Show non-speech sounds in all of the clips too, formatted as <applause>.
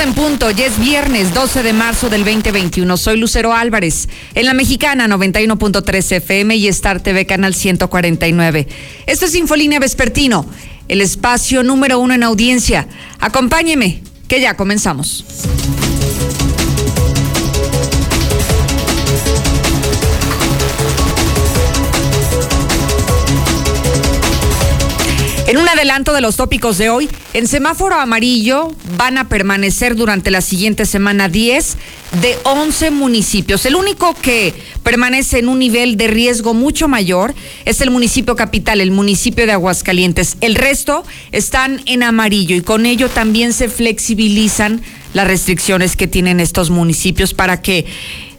En punto, ya es viernes 12 de marzo del 2021. Soy Lucero Álvarez, en la mexicana 91.3 FM y Star TV Canal 149. Esto es Infolínea Vespertino, el espacio número uno en audiencia. Acompáñeme, que ya comenzamos. En un adelanto de los tópicos de hoy, en semáforo amarillo van a permanecer durante la siguiente semana 10 de 11 municipios. El único que permanece en un nivel de riesgo mucho mayor es el municipio capital, el municipio de Aguascalientes. El resto están en amarillo y con ello también se flexibilizan las restricciones que tienen estos municipios para que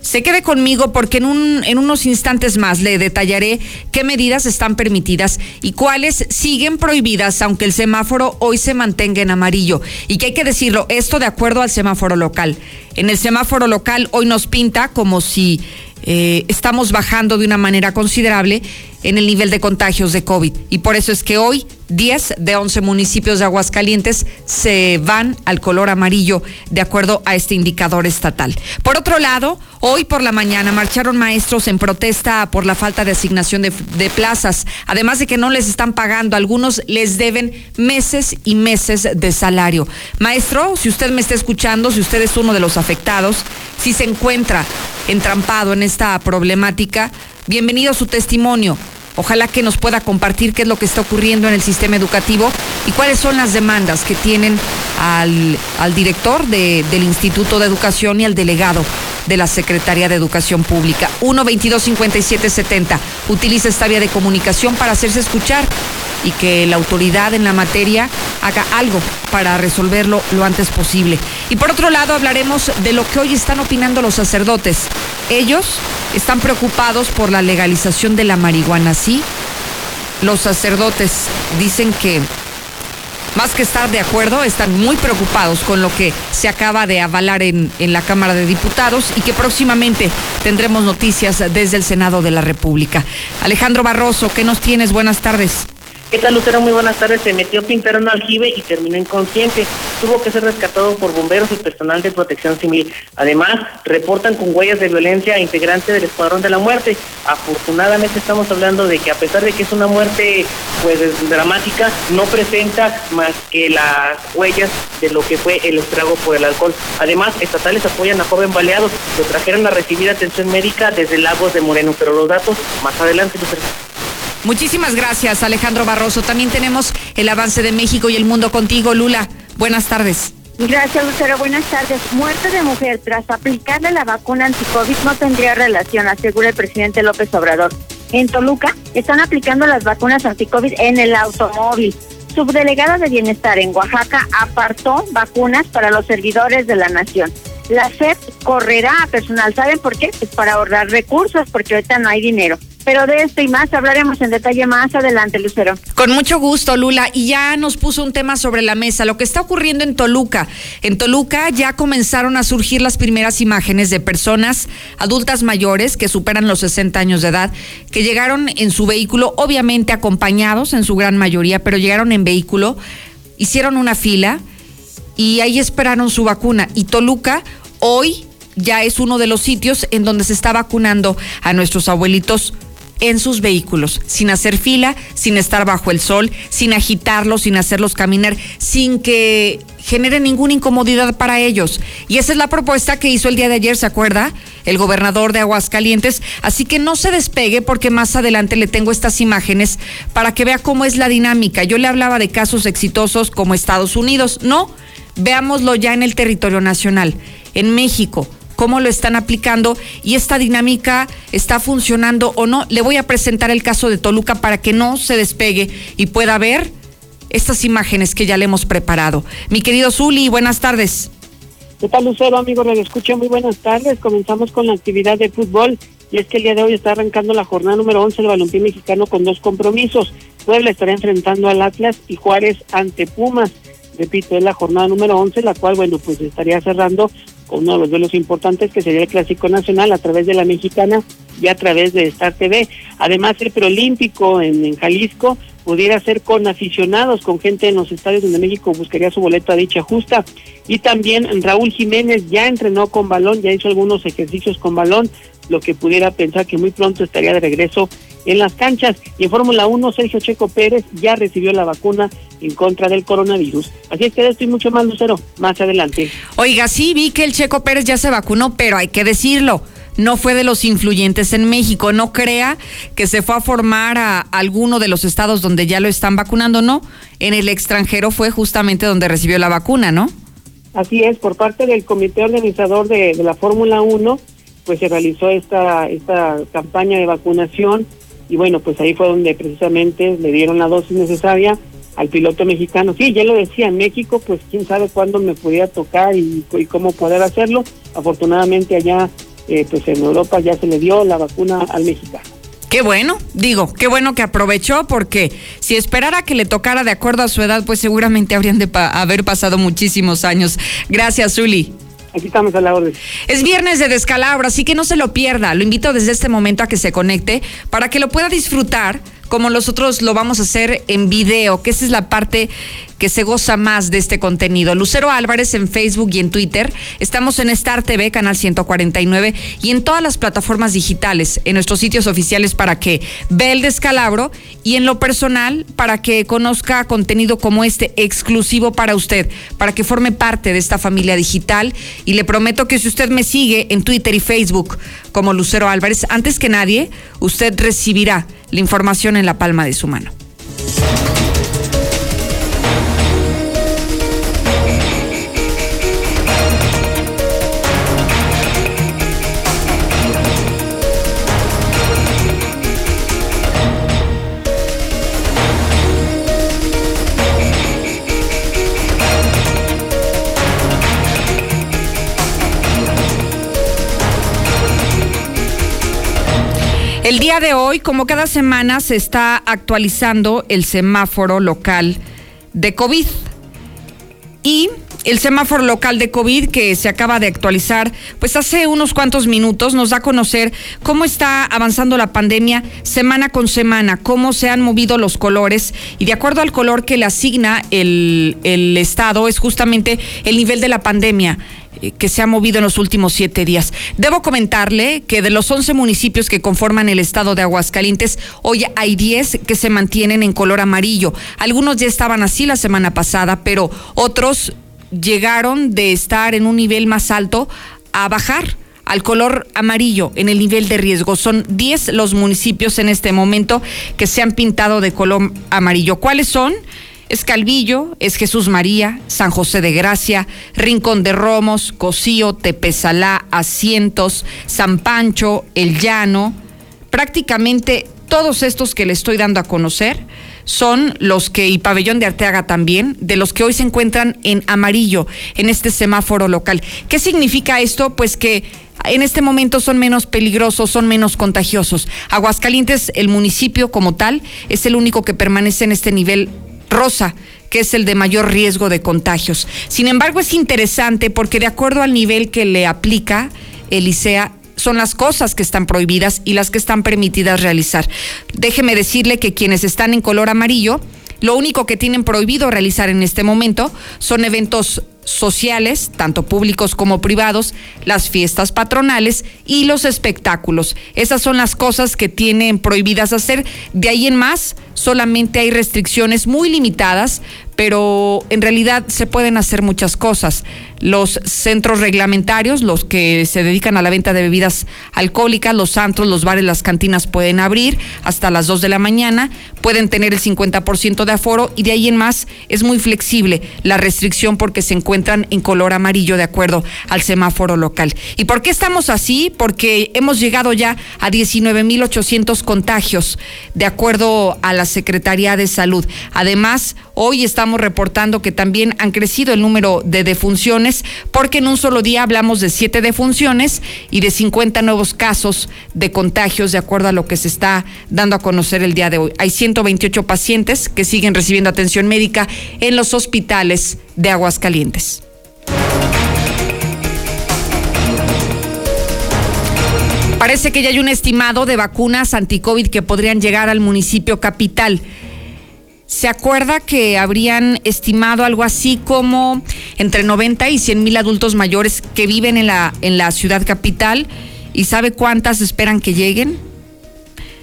se quede conmigo porque en, un, en unos instantes más le detallaré qué medidas están permitidas y cuáles siguen prohibidas, aunque el semáforo hoy se mantenga en amarillo. Y que hay que decirlo, esto de acuerdo al semáforo local. En el semáforo local hoy nos pinta como si eh, estamos bajando de una manera considerable en el nivel de contagios de COVID. Y por eso es que hoy 10 de 11 municipios de Aguascalientes se van al color amarillo de acuerdo a este indicador estatal. Por otro lado, hoy por la mañana marcharon maestros en protesta por la falta de asignación de, de plazas, además de que no les están pagando, algunos les deben meses y meses de salario. Maestro, si usted me está escuchando, si usted es uno de los afectados, si se encuentra entrampado en esta problemática, bienvenido a su testimonio. Ojalá que nos pueda compartir qué es lo que está ocurriendo en el sistema educativo y cuáles son las demandas que tienen al, al director de, del Instituto de Educación y al delegado de la Secretaría de Educación Pública. 1 22 57 70. Utiliza esta vía de comunicación para hacerse escuchar y que la autoridad en la materia haga algo para resolverlo lo antes posible. Y por otro lado, hablaremos de lo que hoy están opinando los sacerdotes. Ellos están preocupados por la legalización de la marihuana, ¿sí? Los sacerdotes dicen que más que estar de acuerdo, están muy preocupados con lo que se acaba de avalar en, en, la Cámara de Diputados y que próximamente tendremos noticias desde el Senado de la República. Alejandro Barroso, ¿qué nos tienes? Buenas tardes. ¿Qué tal, Lucero? Muy buenas tardes. Se metió pintar un aljibe y terminó inconsciente. Tuvo que ser rescatado por bomberos y personal de protección civil. Además, reportan con huellas de violencia a integrante del Escuadrón de la Muerte. Afortunadamente estamos hablando de que a pesar de que es una muerte pues dramática, no presenta más que las huellas de lo que fue el estrago por el alcohol. Además, estatales apoyan a joven baleado. Lo trajeron a recibir atención médica desde Lagos de Moreno, pero los datos más adelante, Lucero. Muchísimas gracias, Alejandro Barroso. También tenemos el avance de México y el mundo contigo, Lula. Buenas tardes. Gracias, Lucero. Buenas tardes. Muerte de mujer tras aplicarle la vacuna anti-COVID no tendría relación, asegura el presidente López Obrador. En Toluca están aplicando las vacunas anti-COVID en el automóvil. Subdelegada de Bienestar en Oaxaca apartó vacunas para los servidores de la nación. La SEP correrá a personal. ¿Saben por qué? Pues para ahorrar recursos, porque ahorita no hay dinero. Pero de esto y más hablaremos en detalle más adelante, Lucero. Con mucho gusto, Lula. Y ya nos puso un tema sobre la mesa, lo que está ocurriendo en Toluca. En Toluca ya comenzaron a surgir las primeras imágenes de personas adultas mayores que superan los 60 años de edad, que llegaron en su vehículo, obviamente acompañados en su gran mayoría, pero llegaron en vehículo, hicieron una fila y ahí esperaron su vacuna. Y Toluca hoy ya es uno de los sitios en donde se está vacunando a nuestros abuelitos en sus vehículos, sin hacer fila, sin estar bajo el sol, sin agitarlos, sin hacerlos caminar, sin que genere ninguna incomodidad para ellos. Y esa es la propuesta que hizo el día de ayer, ¿se acuerda? El gobernador de Aguascalientes. Así que no se despegue porque más adelante le tengo estas imágenes para que vea cómo es la dinámica. Yo le hablaba de casos exitosos como Estados Unidos. No, veámoslo ya en el territorio nacional, en México cómo lo están aplicando y esta dinámica está funcionando o no. Le voy a presentar el caso de Toluca para que no se despegue y pueda ver estas imágenes que ya le hemos preparado. Mi querido Zuli, buenas tardes. ¿Qué tal, Lucero, amigos? Les escucho muy buenas tardes. Comenzamos con la actividad de fútbol. y es que el día de hoy está arrancando la jornada número 11 del balompié mexicano con dos compromisos. Puebla estará enfrentando al Atlas y Juárez ante Pumas. Repito, es la jornada número 11, la cual, bueno, pues estaría cerrando uno de los duelos importantes que sería el Clásico Nacional a través de la Mexicana y a través de Star TV. Además, el preolímpico en, en Jalisco pudiera ser con aficionados, con gente en los estadios donde México buscaría su boleto a dicha justa. Y también Raúl Jiménez ya entrenó con balón, ya hizo algunos ejercicios con balón, lo que pudiera pensar que muy pronto estaría de regreso en las canchas. Y en Fórmula 1, Sergio Checo Pérez ya recibió la vacuna en contra del coronavirus. Así es que estoy mucho más, Lucero, más adelante. Oiga, sí, vi que el Checo Pérez ya se vacunó, pero hay que decirlo no fue de los influyentes en México. No crea que se fue a formar a alguno de los estados donde ya lo están vacunando, no. En el extranjero fue justamente donde recibió la vacuna, ¿no? Así es, por parte del comité organizador de, la Fórmula 1, pues se realizó esta, esta campaña de vacunación y bueno, pues ahí fue donde precisamente le dieron la dosis necesaria al piloto mexicano. Sí, ya lo decía, en México, pues quién sabe cuándo me podía tocar y, cómo poder hacerlo. Afortunadamente allá eh, pues en Europa ya se le dio la vacuna al mexicano. Qué bueno, digo, qué bueno que aprovechó porque si esperara que le tocara de acuerdo a su edad, pues seguramente habrían de haber pasado muchísimos años. Gracias, Zuli. Aquí estamos a la orden. Es viernes de descalabro, así que no se lo pierda. Lo invito desde este momento a que se conecte para que lo pueda disfrutar como nosotros lo vamos a hacer en video, que esa es la parte que se goza más de este contenido. Lucero Álvarez en Facebook y en Twitter. Estamos en Star TV, canal 149, y en todas las plataformas digitales, en nuestros sitios oficiales para que vea el descalabro y en lo personal para que conozca contenido como este exclusivo para usted, para que forme parte de esta familia digital. Y le prometo que si usted me sigue en Twitter y Facebook como Lucero Álvarez, antes que nadie, usted recibirá la información en la palma de su mano. El día de hoy, como cada semana, se está actualizando el semáforo local de COVID. Y el semáforo local de COVID que se acaba de actualizar, pues hace unos cuantos minutos nos da a conocer cómo está avanzando la pandemia semana con semana, cómo se han movido los colores y de acuerdo al color que le asigna el, el Estado es justamente el nivel de la pandemia. Eh, que se ha movido en los últimos siete días. Debo comentarle que de los 11 municipios que conforman el estado de Aguascalientes, hoy hay 10 que se mantienen en color amarillo. Algunos ya estaban así la semana pasada, pero otros llegaron de estar en un nivel más alto a bajar al color amarillo en el nivel de riesgo. Son 10 los municipios en este momento que se han pintado de color amarillo. ¿Cuáles son? Es Calvillo, es Jesús María, San José de Gracia, Rincón de Romos, Cocío, Tepezalá, Asientos, San Pancho, El Llano. Prácticamente todos estos que le estoy dando a conocer son los que, y Pabellón de Arteaga también, de los que hoy se encuentran en amarillo en este semáforo local. ¿Qué significa esto? Pues que en este momento son menos peligrosos, son menos contagiosos. Aguascalientes, el municipio como tal, es el único que permanece en este nivel rosa, que es el de mayor riesgo de contagios. Sin embargo, es interesante porque de acuerdo al nivel que le aplica el ICEA, son las cosas que están prohibidas y las que están permitidas realizar. Déjeme decirle que quienes están en color amarillo, lo único que tienen prohibido realizar en este momento son eventos sociales, tanto públicos como privados, las fiestas patronales y los espectáculos. Esas son las cosas que tienen prohibidas hacer. De ahí en más, solamente hay restricciones muy limitadas, pero en realidad se pueden hacer muchas cosas. Los centros reglamentarios, los que se dedican a la venta de bebidas alcohólicas, los antros, los bares, las cantinas pueden abrir hasta las 2 de la mañana, pueden tener el 50% de aforo y de ahí en más es muy flexible la restricción porque se encuentran en color amarillo de acuerdo al semáforo local. ¿Y por qué estamos así? Porque hemos llegado ya a 19.800 contagios de acuerdo a las Secretaría de Salud. Además, hoy estamos reportando que también han crecido el número de defunciones, porque en un solo día hablamos de siete defunciones y de 50 nuevos casos de contagios, de acuerdo a lo que se está dando a conocer el día de hoy. Hay 128 pacientes que siguen recibiendo atención médica en los hospitales de Aguascalientes. Parece que ya hay un estimado de vacunas anti-COVID que podrían llegar al municipio capital. ¿Se acuerda que habrían estimado algo así como entre 90 y 100 mil adultos mayores que viven en la, en la ciudad capital? ¿Y sabe cuántas esperan que lleguen?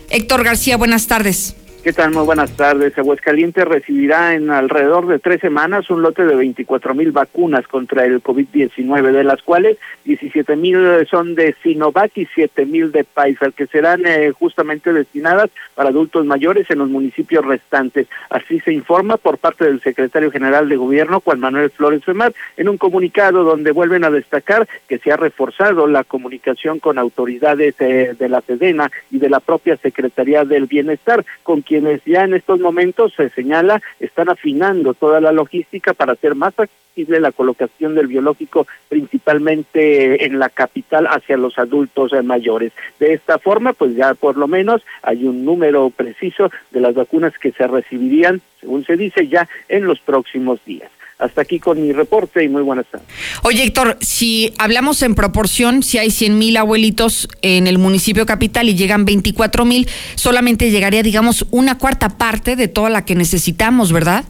Héctor García, buenas tardes. ¿Qué tal? Muy buenas tardes. Aguascalientes recibirá en alrededor de tres semanas un lote de 24 mil vacunas contra el COVID-19, de las cuales 17 mil son de Sinovac y 7 mil de Pfizer, que serán eh, justamente destinadas para adultos mayores en los municipios restantes. Así se informa por parte del secretario general de Gobierno, Juan Manuel Flores Femar, en un comunicado donde vuelven a destacar que se ha reforzado la comunicación con autoridades eh, de la SEDENA y de la propia Secretaría del Bienestar, con quienes ya en estos momentos se señala están afinando toda la logística para hacer más accesible la colocación del biológico principalmente en la capital hacia los adultos mayores. De esta forma, pues ya por lo menos hay un número preciso de las vacunas que se recibirían, según se dice, ya en los próximos días. Hasta aquí con mi reporte y muy buenas tardes. Oye, Héctor, si hablamos en proporción, si hay 100 mil abuelitos en el municipio capital y llegan 24 mil, solamente llegaría, digamos, una cuarta parte de toda la que necesitamos, ¿verdad?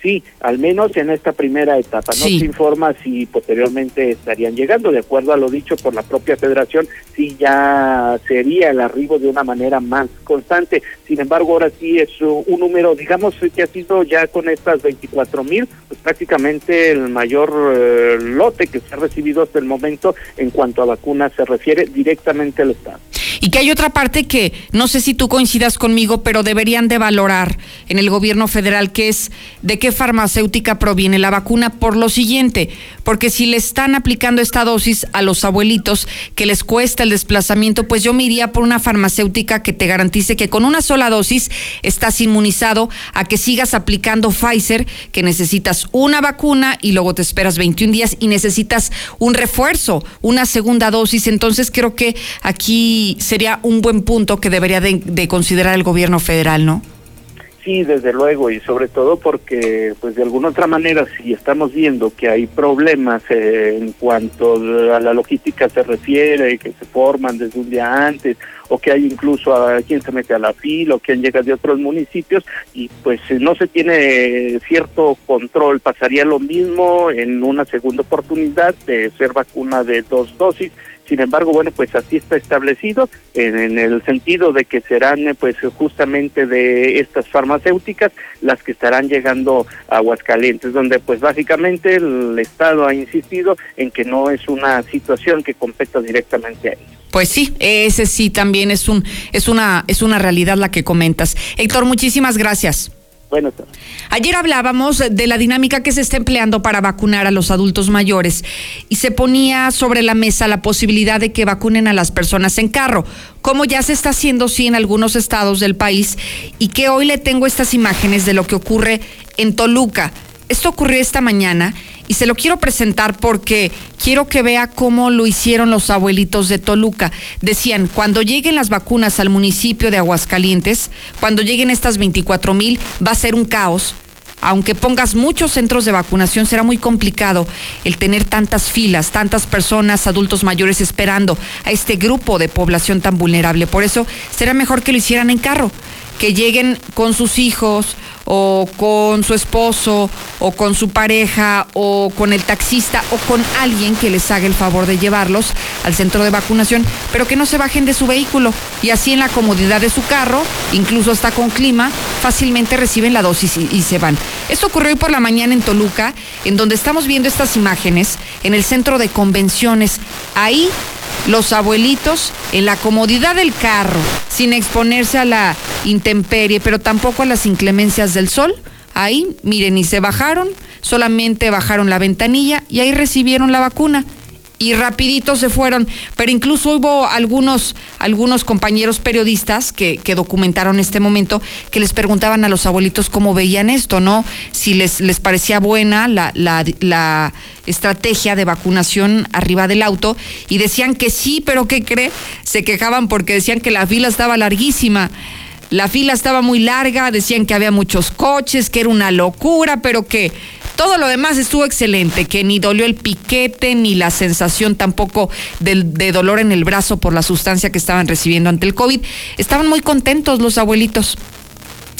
Sí, al menos en esta primera etapa. No se informa si posteriormente estarían llegando, de acuerdo a lo dicho por la propia federación, si ya sería el arribo de una manera más constante. Sin embargo, ahora sí es un número, digamos, que ha sido ya con estas 24 mil, pues prácticamente el mayor eh, lote que se ha recibido hasta el momento en cuanto a vacunas se refiere directamente al Estado. Y que hay otra parte que no sé si tú coincidas conmigo, pero deberían de valorar en el gobierno federal, que es de qué farmacéutica proviene la vacuna por lo siguiente, porque si le están aplicando esta dosis a los abuelitos que les cuesta el desplazamiento, pues yo me iría por una farmacéutica que te garantice que con una sola dosis estás inmunizado a que sigas aplicando Pfizer, que necesitas una vacuna y luego te esperas 21 días y necesitas un refuerzo, una segunda dosis. Entonces creo que aquí sería un buen punto que debería de, considerar el gobierno federal, ¿no? Sí, desde luego, y sobre todo porque, pues de alguna otra manera, si estamos viendo que hay problemas eh, en cuanto a la logística se refiere, que se forman desde un día antes, o que hay incluso a quien se mete a la fila, o quien llega de otros municipios, y pues no se tiene cierto control, pasaría lo mismo en una segunda oportunidad de ser vacuna de dos dosis, sin embargo, bueno, pues así está establecido en, el sentido de que serán pues justamente de estas farmacéuticas las que estarán llegando a Aguascalientes, donde pues básicamente el Estado ha insistido en que no es una situación que competa directamente a ellos. Pues sí, ese sí también es un es una es una realidad la que comentas. Héctor, muchísimas gracias. Ayer hablábamos de la dinámica que se está empleando para vacunar a los adultos mayores y se ponía sobre la mesa la posibilidad de que vacunen a las personas en carro, como ya se está haciendo sí en algunos estados del país y que hoy le tengo estas imágenes de lo que ocurre en Toluca. Esto ocurrió esta mañana y se lo quiero presentar porque quiero que vea cómo lo hicieron los abuelitos de Toluca. Decían, cuando lleguen las vacunas al municipio de Aguascalientes, cuando lleguen estas 24 mil, va a ser un caos. Aunque pongas muchos centros de vacunación, será muy complicado el tener tantas filas, tantas personas, adultos mayores esperando a este grupo de población tan vulnerable. Por eso será mejor que lo hicieran en carro, que lleguen con sus hijos, o con su esposo o con su pareja o con el taxista o con alguien que les haga el favor de llevarlos al centro de vacunación, pero que no se bajen de su vehículo y así en la comodidad de su carro, incluso hasta con clima, fácilmente reciben la dosis y, se van. Esto ocurrió hoy por la mañana en Toluca, en donde estamos viendo estas imágenes en el centro de convenciones. Ahí los abuelitos en la comodidad del carro, sin exponerse a la intemperie, pero tampoco a las inclemencias del sol. Ahí, miren, y se bajaron, solamente bajaron la ventanilla y ahí recibieron la vacuna. Y rapidito se fueron. Pero incluso hubo algunos, algunos compañeros periodistas que, que, documentaron este momento que les preguntaban a los abuelitos cómo veían esto, ¿no? Si les, les parecía buena la, la, la estrategia de vacunación arriba del auto y decían que sí, pero ¿qué cree? Se quejaban porque decían que la fila estaba larguísima. La fila estaba muy larga, decían que había muchos coches, que era una locura, pero que todo lo demás estuvo excelente, que ni dolió el piquete, ni la sensación tampoco de, de dolor en el brazo por la sustancia que estaban recibiendo ante el COVID. Estaban muy contentos los abuelitos.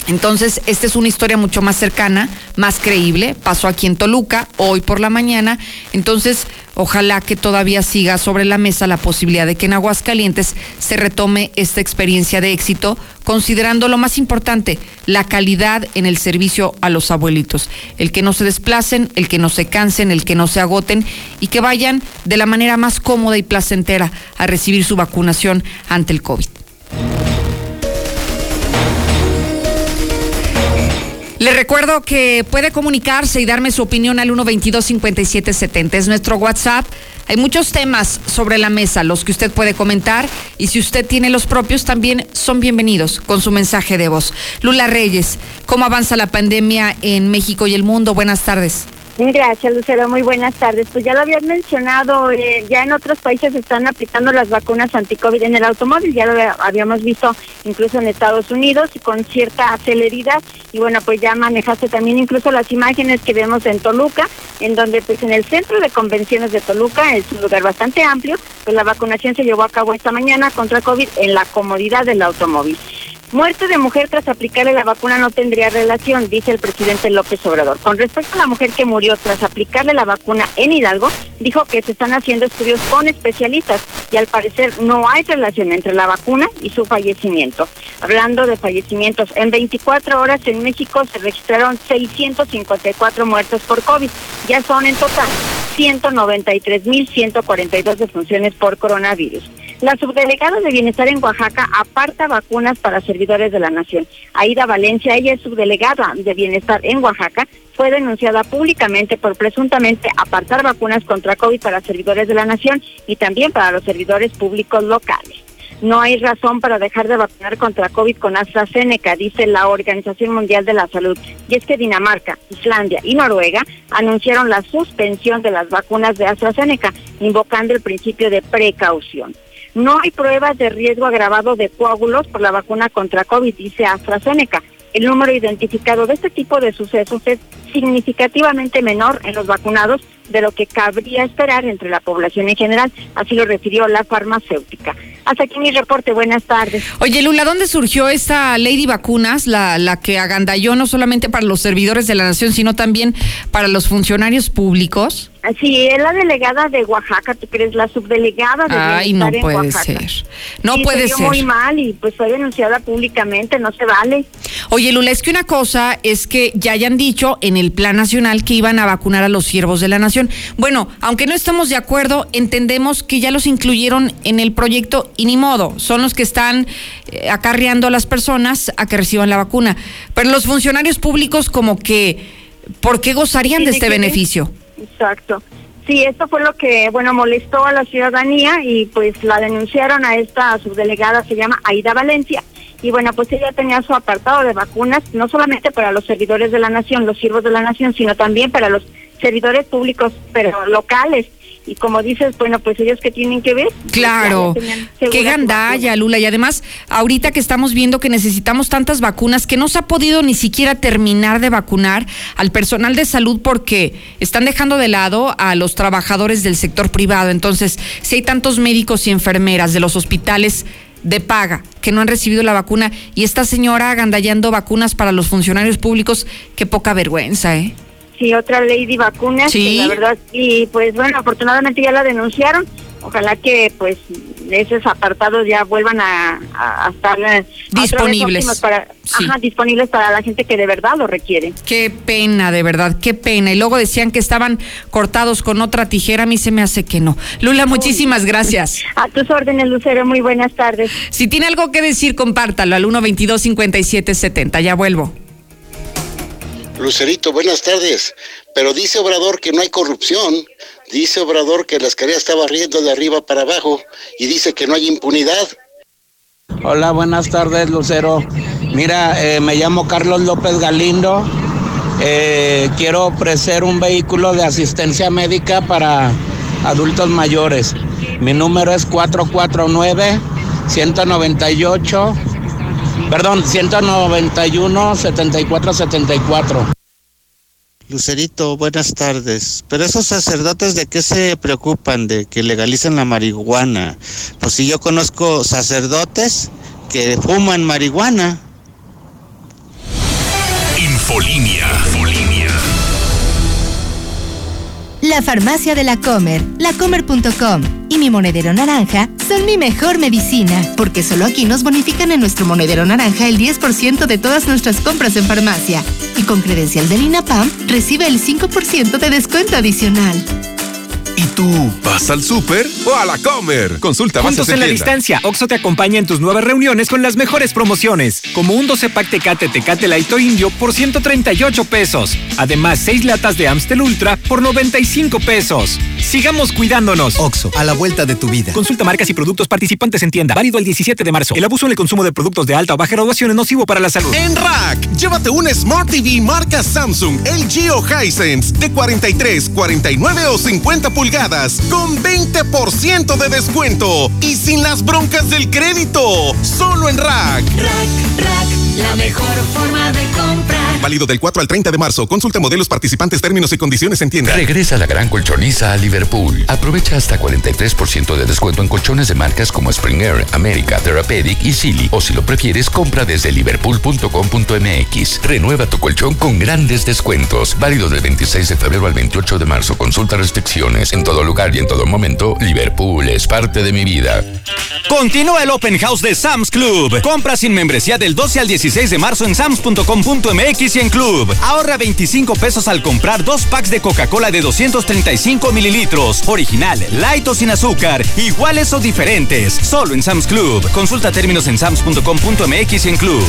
Entonces, esta es una historia mucho más cercana, más creíble. Pasó aquí en Toluca, hoy por la mañana. Entonces, ojalá que todavía siga sobre la mesa la posibilidad de que en Aguascalientes se retome esta experiencia de éxito, considerando lo más importante, la calidad en el servicio a los abuelitos. El que no se desplacen, el que no se cansen, el que no se agoten y que vayan de la manera más cómoda y placentera a recibir su vacunación ante el COVID. Le recuerdo que puede comunicarse y darme su opinión al 122-5770. Es nuestro WhatsApp. Hay muchos temas sobre la mesa, los que usted puede comentar. Y si usted tiene los propios, también son bienvenidos con su mensaje de voz. Lula Reyes, ¿cómo avanza la pandemia en México y el mundo? Buenas tardes. Gracias, Lucero. Muy buenas tardes. Pues ya lo habías mencionado, eh, ya en otros países están aplicando las vacunas anti-COVID en el automóvil, ya lo habíamos visto incluso en Estados Unidos con cierta celeridad. Y bueno, pues ya manejaste también incluso las imágenes que vemos en Toluca, en donde pues en el centro de convenciones de Toluca, es un lugar bastante amplio, pues la vacunación se llevó a cabo esta mañana contra COVID en la comodidad del automóvil. Muerte de mujer tras aplicarle la vacuna no tendría relación, dice el presidente López Obrador. Con respecto a la mujer que murió tras aplicarle la vacuna en Hidalgo, dijo que se están haciendo estudios con especialistas y al parecer no hay relación entre la vacuna y su fallecimiento. Hablando de fallecimientos, en 24 horas en México se registraron 654 muertes por COVID. Ya son en total 193.142 defunciones por coronavirus. La subdelegada de Bienestar en Oaxaca aparta vacunas para servidores de la Nación. Aida Valencia, ella es subdelegada de Bienestar en Oaxaca, fue denunciada públicamente por presuntamente apartar vacunas contra COVID para servidores de la Nación y también para los servidores públicos locales. No hay razón para dejar de vacunar contra COVID con AstraZeneca, dice la Organización Mundial de la Salud. Y es que Dinamarca, Islandia y Noruega anunciaron la suspensión de las vacunas de AstraZeneca, invocando el principio de precaución. No hay pruebas de riesgo agravado de coágulos por la vacuna contra COVID, dice AstraZeneca. El número identificado de este tipo de sucesos es significativamente menor en los vacunados de lo que cabría esperar entre la población en general, así lo refirió la farmacéutica. Hasta aquí mi reporte, buenas tardes. Oye, Lula, ¿dónde surgió esta ley de vacunas, la, la que agandalló no solamente para los servidores de la nación, sino también para los funcionarios públicos? Sí, es la delegada de Oaxaca, ¿tú crees? La subdelegada de Ay, no puede ser. No puede ser. muy mal y pues fue denunciada públicamente, no se vale. Oye, Lula, es que una cosa es que ya hayan dicho en el Plan Nacional que iban a vacunar a los siervos de la nación. Bueno, aunque no estamos de acuerdo, entendemos que ya los incluyeron en el proyecto y ni modo, son los que están eh, acarreando a las personas a que reciban la vacuna. Pero los funcionarios públicos como que, ¿por qué gozarían de este beneficio? Exacto. Sí, esto fue lo que, bueno, molestó a la ciudadanía y pues la denunciaron a esta subdelegada, se llama Aida Valencia. Y bueno, pues ella tenía su apartado de vacunas, no solamente para los servidores de la nación, los siervos de la nación, sino también para los servidores públicos, pero locales y como dices, bueno, pues ellos que tienen que ver. Claro, qué gandalla, Lula. Y además, ahorita que estamos viendo que necesitamos tantas vacunas, que no se ha podido ni siquiera terminar de vacunar al personal de salud porque están dejando de lado a los trabajadores del sector privado. Entonces, si hay tantos médicos y enfermeras de los hospitales de paga que no han recibido la vacuna y esta señora agandallando vacunas para los funcionarios públicos, qué poca vergüenza, ¿eh? Sí, otra de vacunas, ¿Sí? la verdad, y pues bueno, afortunadamente ya la denunciaron. Ojalá que pues esos apartados ya vuelvan a, estar eh, disponibles para, disponibles para la gente que de verdad lo requiere. Qué pena, de verdad, qué pena. Y luego decían que estaban cortados con otra tijera, a mí se me hace que no. Lula, muchísimas gracias. A tus órdenes, Lucero, muy buenas tardes. Si tiene algo que decir, compártalo al 122 5770. Ya vuelvo. Lucerito, buenas tardes. Pero dice Obrador que no hay corrupción. Dice Obrador que la escalera está barriendo de arriba para abajo y dice que no hay impunidad. Hola, buenas tardes, Lucero. Mira, eh, me llamo Carlos López Galindo. Eh, quiero ofrecer un vehículo de asistencia médica para adultos mayores. Mi número es 449 198 perdón, 191 7474. Lucerito, buenas tardes. Pero esos sacerdotes de qué se preocupan de que legalicen la marihuana? Pues si yo conozco sacerdotes que fuman marihuana. Infolinia. La farmacia de la Comer, lacomer.com y mi monedero naranja son mi mejor medicina, porque solo aquí nos bonifican en nuestro monedero naranja el 10% de todas nuestras compras en farmacia. Y con credencial del INAPAM recibe el 5% de descuento adicional. ¿Y tú vas al súper o a la comer? Consulta bases Juntos en, la distancia, Oxo te acompaña en tus nuevas reuniones con las mejores promociones, como un 12 pack Tecate Tecate Light o Indio por 138 pesos. Además, 6 latas de Amstel Ultra por 95 pesos. Sigamos cuidándonos. Oxo, a la vuelta de tu vida. Consulta marcas y productos participantes en tienda. Válido el 17 de marzo. El abuso en el consumo de productos de alta o baja graduación es nocivo para la salud. En Rack, llévate un Smart TV marca Samsung, LG o Hisense de 43, 49 o 50 pulgadas con 20% de descuento y sin las broncas del crédito. Solo en Rack. Rack, Rack, la mejor forma de comprar. Válido del 4 al 30 de marzo. Consulta modelos participantes, términos y condiciones en tienda. Regresa la gran colchoniza a Liverpool. Aprovecha hasta 43% de descuento en colchones de marcas como Springer, America, Therapeutic y Silly. O si lo prefieres, compra desde liverpool.com.mx. Renueva tu colchón con grandes descuentos. Válido del 26 de febrero al 28 de marzo. Consulta restricciones. En todo lugar y en todo momento, Liverpool es parte de mi vida. Continúa el Open House de Sam's Club. Compra sin membresía del 12 al 16 de marzo en sams.com.mx y en Club. Ahorra 25 pesos al comprar dos packs de Coca-Cola de 235 mililitros. Original, light o sin azúcar. Iguales o diferentes. Solo en Sam's Club. Consulta términos en sams.com.mx y en Club.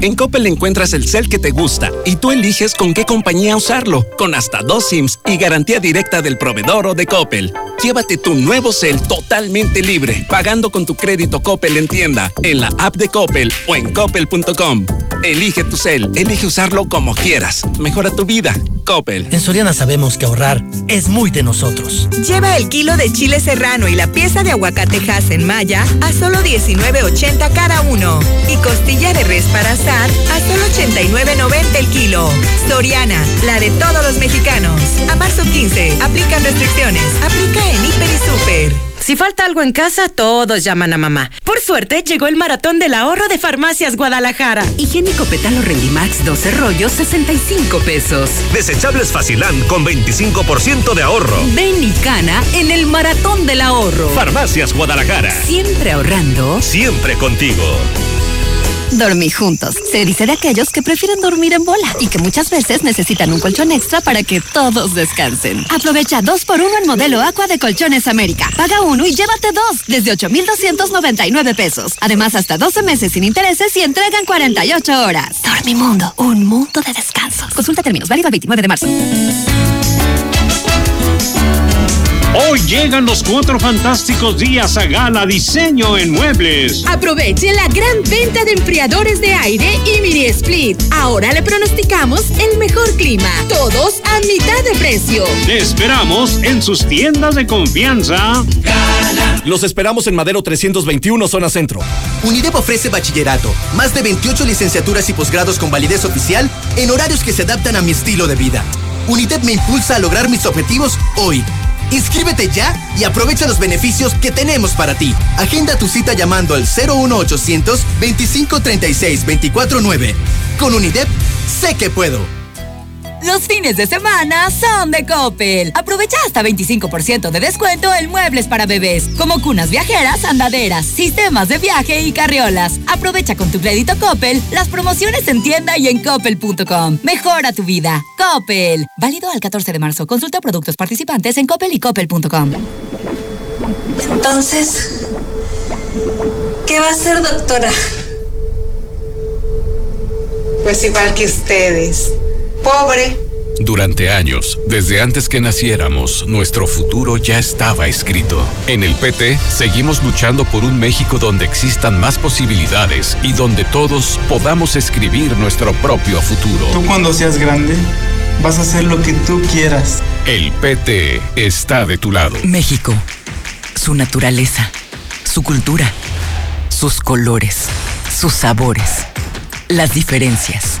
En Coppel encuentras el cel que te gusta y tú eliges con qué compañía usarlo, con hasta dos SIMs y garantía directa del proveedor o de Coppel. Llévate tu nuevo cel totalmente libre, pagando con tu crédito Coppel en tienda, en la app de Coppel o en coppel.com. Elige tu cel, elige usarlo como quieras. Mejora tu vida. Coppel. En Soriana sabemos que ahorrar es muy de nosotros. Lleva el kilo de chile serrano y la pieza de aguacate en Maya a solo 19.80 cada uno. Y costilla de res para asar a solo 89.90 el kilo. Soriana, la de todos los mexicanos. A marzo 15, aplican restricciones. Aplica en Hiper y Super. Si falta algo en casa, todos llaman a mamá. Por suerte, llegó el maratón del ahorro de Farmacias Guadalajara. Higiénico Petalo Rendimax 12 rollos, 65 pesos. Desechables Facilán con 25% de ahorro. Ven y cana en el maratón del ahorro. Farmacias Guadalajara. Siempre ahorrando. Siempre contigo. Dormir juntos. Se dice de aquellos que prefieren dormir en bola y que muchas veces necesitan un colchón extra para que todos descansen. Aprovecha dos por uno en modelo Aqua de Colchones América. Paga uno y llévate dos desde 8,299 pesos. Además, hasta 12 meses sin intereses y entregan 48 horas. Dormimundo, un mundo de descanso. Consulta términos, válido el 29 de marzo. Hoy llegan los cuatro fantásticos días a Gala Diseño en Muebles. Aproveche la gran venta de enfriadores de aire y mini split. Ahora le pronosticamos el mejor clima. Todos a mitad de precio. Te esperamos en sus tiendas de confianza. Gala. Los esperamos en Madero 321, zona centro. UNIDEP ofrece bachillerato, más de 28 licenciaturas y posgrados con validez oficial en horarios que se adaptan a mi estilo de vida. UNIDEP me impulsa a lograr mis objetivos hoy. Inscríbete ya y aprovecha los beneficios que tenemos para ti. Agenda tu cita llamando al 01800 2536 249. Con UNIDEP, sé que puedo. Los fines de semana son de Coppel. Aprovecha hasta 25% de descuento en muebles para bebés, como cunas viajeras, andaderas, sistemas de viaje y carriolas. Aprovecha con tu crédito Coppel las promociones en tienda y en coppel.com. Mejora tu vida. Coppel. Válido al 14 de marzo. Consulta productos participantes en coppel y coppel.com. Entonces, ¿qué va a hacer, doctora? Pues igual que ustedes pobre. Durante años, desde antes que naciéramos, nuestro futuro ya estaba escrito. En el PT, seguimos luchando por un México donde existan más posibilidades y donde todos podamos escribir nuestro propio futuro. Tú cuando seas grande, vas a hacer lo que tú quieras. El PT está de tu lado. México, su naturaleza, su cultura, sus colores, sus sabores, las diferencias.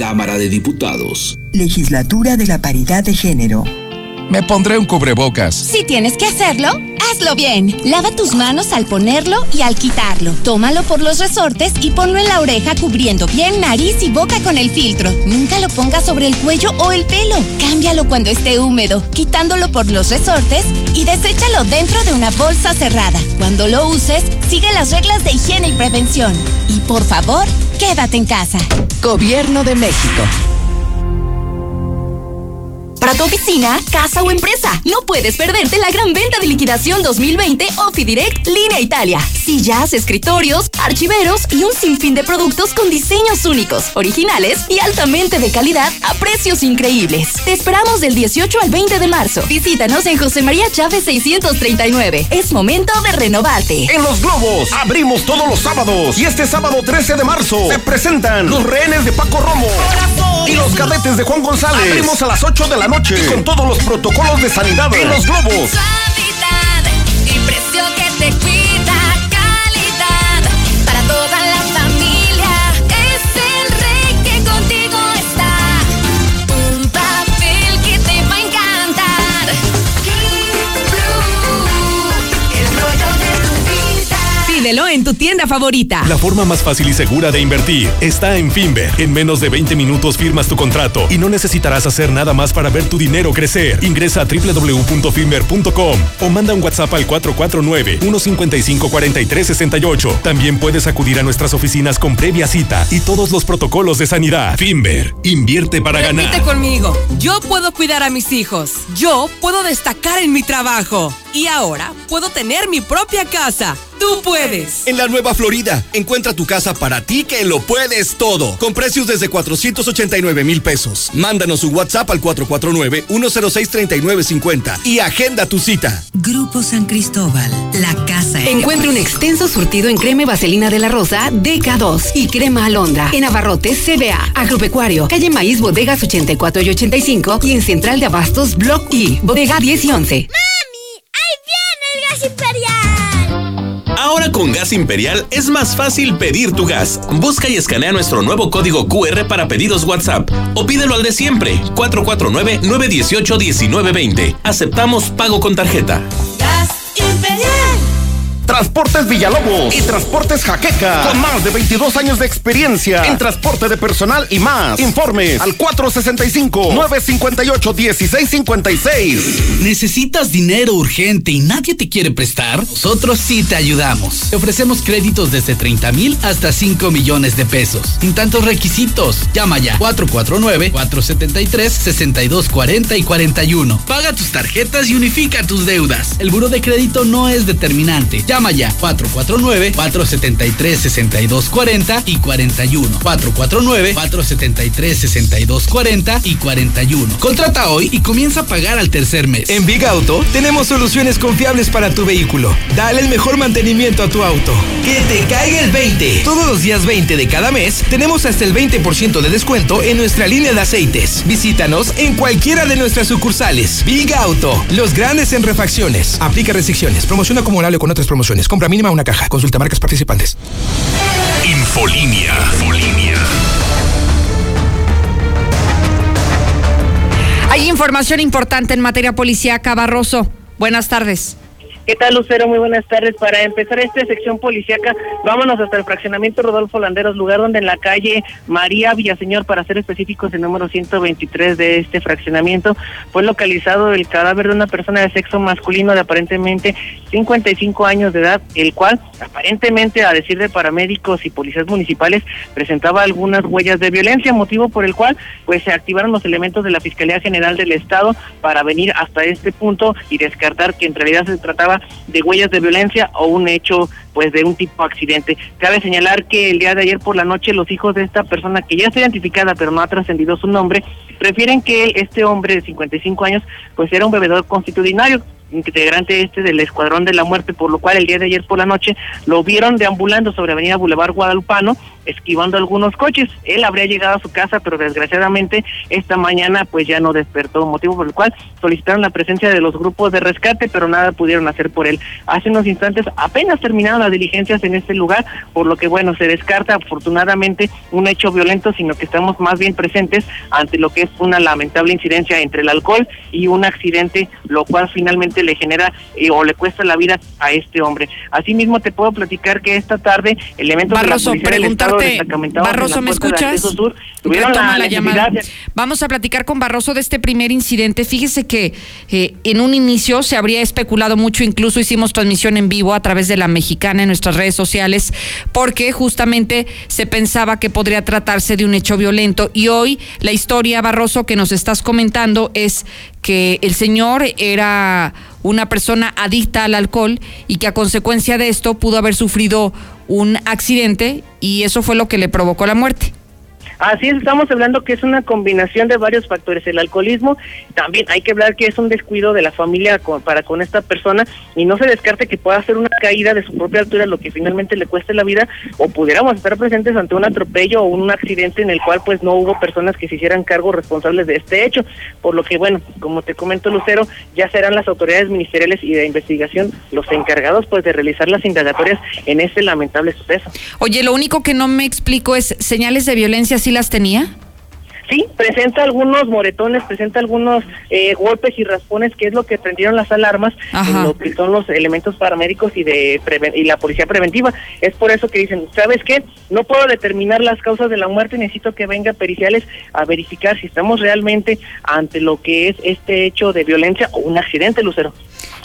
Cámara de Diputados. Legislatura de la Paridad de Género. Me pondré un cubrebocas. Si tienes que hacerlo, hazlo bien. Lava tus manos al ponerlo y al quitarlo. Tómalo por los resortes y ponlo en la oreja cubriendo bien nariz y boca con el filtro. Nunca lo pongas sobre el cuello o el pelo. Cámbialo cuando esté húmedo, quitándolo por los resortes y deséchalo dentro de una bolsa cerrada. Cuando lo uses, sigue las reglas de higiene y prevención. Y por favor, quédate en casa. Gobierno de México. Para tu oficina, casa o empresa, no puedes perderte la gran venta de liquidación 2020 OffiDirect Línea Italia. Sillas, escritorios, archiveros y un sinfín de productos con diseños únicos, originales y altamente de calidad a precios increíbles. Te esperamos del 18 al 20 de marzo. Visítanos en José María Chávez 639. Es momento de renovarte. En Los Globos abrimos todos los sábados y este sábado 13 de marzo se presentan los rehenes de Paco Romo y los cadetes de Juan González. Abrimos a las 8 de la noche y con todos los protocolos de sanidad en Los Globos. y precio que te cuida, Pídelo en tu tienda favorita. La forma más fácil y segura de invertir está en Finver. En menos de 20 minutos firmas tu contrato y no necesitarás hacer nada más para ver tu dinero crecer. Ingresa a www.finver.com o manda un WhatsApp al 449-155-4368. También puedes acudir a nuestras oficinas con previa cita y todos los protocolos de sanidad. Finver, invierte para Repite ganar. conmigo. Yo puedo cuidar a mis hijos. Yo puedo destacar en mi trabajo. Y ahora puedo tener mi propia casa. Tú puedes. En la Nueva Florida, encuentra tu casa para ti que lo puedes todo. Con precios desde 489 mil pesos. Mándanos un WhatsApp al 449-106-3950 y agenda tu cita. Grupo San Cristóbal, la casa. Encuentre un extenso surtido en crema y vaselina de la rosa DK2 y crema alondra en Abarrotes CBA, Agropecuario, calle Maíz Bodegas 84 y 85 y en Central de Abastos Block I, Bodega 10 y 11. ¡El Ahora con Gas Imperial es más fácil pedir tu gas. Busca y escanea nuestro nuevo código QR para pedidos WhatsApp o pídelo al de siempre 449-918-1920. Aceptamos pago con tarjeta. Gas imperial. Transportes Villalobos y Transportes Jaqueca, con más de 22 años de experiencia en transporte de personal y más. Informes al 465-958-1656. ¿Necesitas dinero urgente y nadie te quiere prestar? Nosotros sí te ayudamos. Te ofrecemos créditos desde 30 mil hasta 5 millones de pesos. Sin tantos requisitos. Llama ya 449-473-6240 y 41. Paga tus tarjetas y unifica tus deudas. El buro de crédito no es determinante. Ya 449-473-6240 y 41. 449-473-6240 y 41. Contrata hoy y comienza a pagar al tercer mes. En Big Auto tenemos soluciones confiables para tu vehículo. Dale el mejor mantenimiento a tu auto. Que te caiga el 20. Todos los días 20 de cada mes tenemos hasta el 20% de descuento en nuestra línea de aceites. Visítanos en cualquiera de nuestras sucursales. Big Auto, los grandes en refacciones. Aplica restricciones. Promoción acumulable con otras promociones. Compra mínima una caja. Consulta marcas participantes. Infolinia. Infolinia. Hay información importante en materia policíaca, Barroso. Buenas tardes. ¿Qué tal, Lucero? Muy buenas tardes. Para empezar esta sección policíaca, vámonos hasta el fraccionamiento Rodolfo Landeros, lugar donde en la calle María Villaseñor, para ser específicos, el número 123 de este fraccionamiento, fue localizado el cadáver de una persona de sexo masculino de aparentemente 55 años de edad, el cual, aparentemente, a decir de paramédicos y policías municipales, presentaba algunas huellas de violencia, motivo por el cual, pues, se activaron los elementos de la Fiscalía General del Estado para venir hasta este punto y descartar que en realidad se trataba de huellas de violencia o un hecho pues de un tipo de accidente. Cabe señalar que el día de ayer por la noche los hijos de esta persona que ya está identificada pero no ha trascendido su nombre, prefieren que este hombre de 55 años pues era un bebedor constitucionario integrante este del Escuadrón de la Muerte, por lo cual el día de ayer por la noche lo vieron deambulando sobre Avenida Boulevard Guadalupano, esquivando algunos coches. Él habría llegado a su casa, pero desgraciadamente esta mañana pues ya no despertó, motivo por el cual solicitaron la presencia de los grupos de rescate, pero nada pudieron hacer por él. Hace unos instantes apenas terminaron las diligencias en este lugar, por lo que bueno, se descarta afortunadamente un hecho violento, sino que estamos más bien presentes ante lo que es una lamentable incidencia entre el alcohol y un accidente, lo cual finalmente le genera eh, o le cuesta la vida a este hombre. Asimismo, te puedo platicar que esta tarde elementos Barroso, de la policía del en Barroso, ¿me escuchas? sur tuvieron la la llamada. de- Vamos a platicar con Barroso de este primer incidente. Fíjese que eh, en un inicio se habría especulado mucho, incluso hicimos transmisión en vivo a través de la mexicana en nuestras redes sociales, porque justamente se pensaba que podría tratarse de un hecho violento. Y hoy la historia, Barroso, que nos estás comentando es que el señor era una persona adicta al alcohol y que a consecuencia de esto pudo haber sufrido un accidente y eso fue lo que le provocó la muerte. Así es, estamos hablando que es una combinación de varios factores. El alcoholismo, también hay que hablar que es un descuido de la familia con- para con esta persona y no se descarte que pueda ser una caída de su propia altura, lo que finalmente le cueste la vida, o pudiéramos estar presentes ante un atropello o un accidente en el cual pues no hubo personas que se hicieran cargo responsables de este hecho. Por lo que, bueno, como te comento Lucero, ya serán las autoridades ministeriales y de investigación los encargados pues de realizar las indagatorias en este lamentable suceso. Oye, lo único que no me explico es, ¿señales de violencia sí las tenía? Sí, presenta algunos moretones, presenta algunos eh, golpes y raspones, que es lo que prendieron las alarmas en lo que son los elementos paramédicos y de y la policía preventiva. Es por eso que dicen, ¿sabes qué? No puedo determinar las causas de la muerte, necesito que venga periciales a verificar si estamos realmente ante lo que es este hecho de violencia o un accidente, Lucero.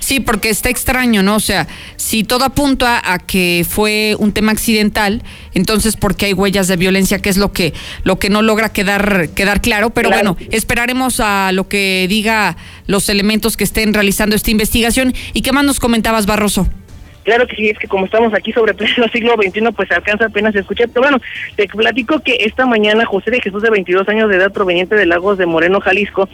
Sí, porque está extraño, ¿no? O sea, si todo apunta a que fue un tema accidental, entonces ¿por qué hay huellas de violencia? Que es lo que lo que no logra quedar quedar claro, pero Claro. bueno, esperaremos a lo que diga los elementos que estén realizando esta investigación. ¿Y qué más nos comentabas, Barroso? Claro que sí, es que como estamos aquí sobre pleno <laughs> siglo XXI, pues alcanza apenas a escuchar. Pero bueno, te platico que esta mañana José de Jesús, de 22 años de edad, proveniente de Lagos de Moreno, Jalisco,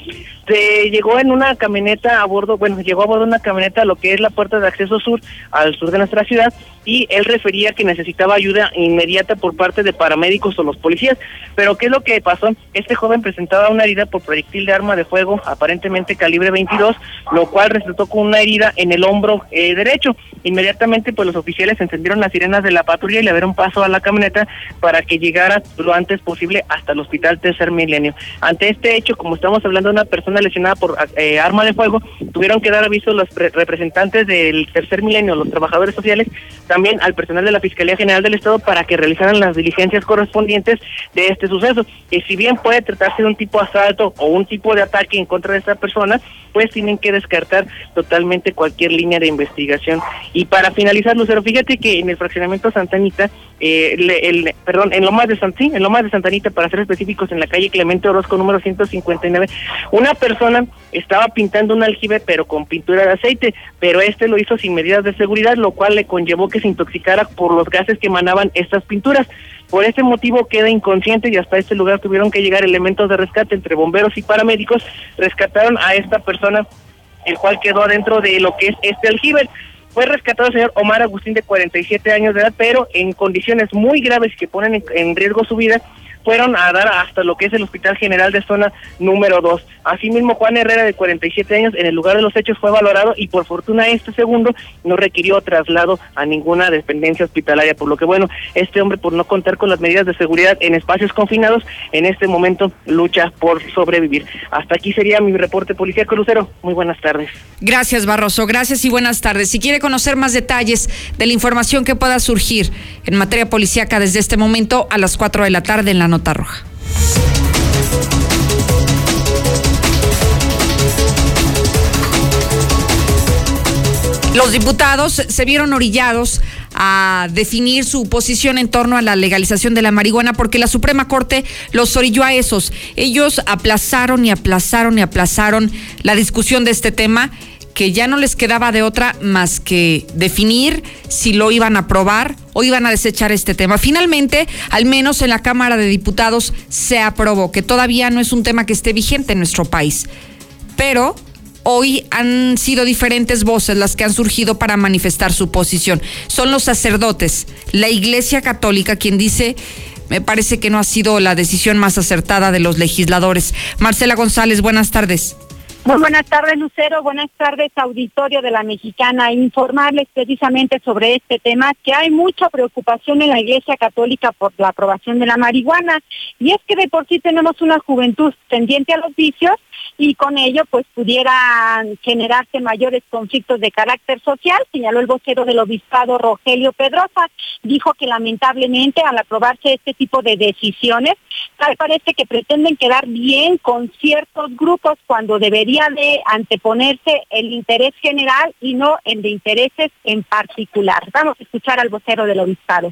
se llegó en una camioneta a bordo, bueno, llegó a bordo de una camioneta a lo que es la puerta de acceso sur, al sur de nuestra ciudad, y él refería que necesitaba ayuda inmediata por parte de paramédicos o los policías. Pero ¿qué es lo que pasó? Este joven presentaba una herida por proyectil de arma de fuego, aparentemente calibre 22, lo cual resultó con una herida en el hombro eh, derecho. Inmediatamente inmediatamente pues los oficiales encendieron las sirenas de la patrulla y le dieron paso a la camioneta para que llegara lo antes posible hasta el hospital Tercer Milenio. Ante este hecho, como estamos hablando de una persona lesionada por eh, arma de fuego, tuvieron que dar aviso los representantes del Tercer Milenio, los trabajadores sociales, también al personal de la Fiscalía General del Estado para que realizaran las diligencias correspondientes de este suceso. Y si bien puede tratarse de un tipo de asalto o un tipo de ataque en contra de esta persona, pues tienen que descartar totalmente cualquier línea de investigación. Y para finalizar, Lucero, fíjate que en el fraccionamiento Santanita, eh, el, perdón, en Lomas de Santín, en Lomas de Santanita, para ser específicos, en la calle Clemente Orozco número 159, una persona estaba pintando un aljibe pero con pintura de aceite, pero este lo hizo sin medidas de seguridad, lo cual le conllevó que se intoxicara por los gases que emanaban estas pinturas. Por ese motivo queda inconsciente y hasta este lugar tuvieron que llegar elementos de rescate entre bomberos y paramédicos. Rescataron a esta persona, el cual quedó dentro de lo que es este aljibe. Fue rescatado el señor Omar Agustín de 47 años de edad, pero en condiciones muy graves que ponen en riesgo su vida fueron a dar hasta lo que es el Hospital General de Zona número 2. Asimismo, Juan Herrera, de 47 años, en el lugar de los hechos fue valorado y por fortuna este segundo no requirió traslado a ninguna dependencia hospitalaria, por lo que bueno, este hombre por no contar con las medidas de seguridad en espacios confinados, en este momento lucha por sobrevivir. Hasta aquí sería mi reporte policía Crucero. Muy buenas tardes. Gracias, Barroso. Gracias y buenas tardes. Si quiere conocer más detalles de la información que pueda surgir en materia policíaca desde este momento a las 4 de la tarde en la nota roja. Los diputados se vieron orillados a definir su posición en torno a la legalización de la marihuana porque la Suprema Corte los orilló a esos. Ellos aplazaron y aplazaron y aplazaron la discusión de este tema que ya no les quedaba de otra más que definir si lo iban a aprobar o iban a desechar este tema. Finalmente, al menos en la Cámara de Diputados se aprobó, que todavía no es un tema que esté vigente en nuestro país. Pero hoy han sido diferentes voces las que han surgido para manifestar su posición. Son los sacerdotes, la Iglesia Católica, quien dice me parece que no ha sido la decisión más acertada de los legisladores. Marcela González, buenas tardes. Muy buenas tardes, Lucero. Buenas tardes, auditorio de la Mexicana. Informarles precisamente sobre este tema, que hay mucha preocupación en la Iglesia Católica por la aprobación de la marihuana. Y es que de por sí tenemos una juventud tendiente a los vicios y con ello pues pudieran generarse mayores conflictos de carácter social, señaló el vocero del obispado Rogelio Pedrosa. Dijo que lamentablemente al aprobarse este tipo de decisiones, tal parece que pretenden quedar bien con ciertos grupos cuando debería de anteponerse el interés general y no el de intereses en particular. Vamos a escuchar al vocero del obispado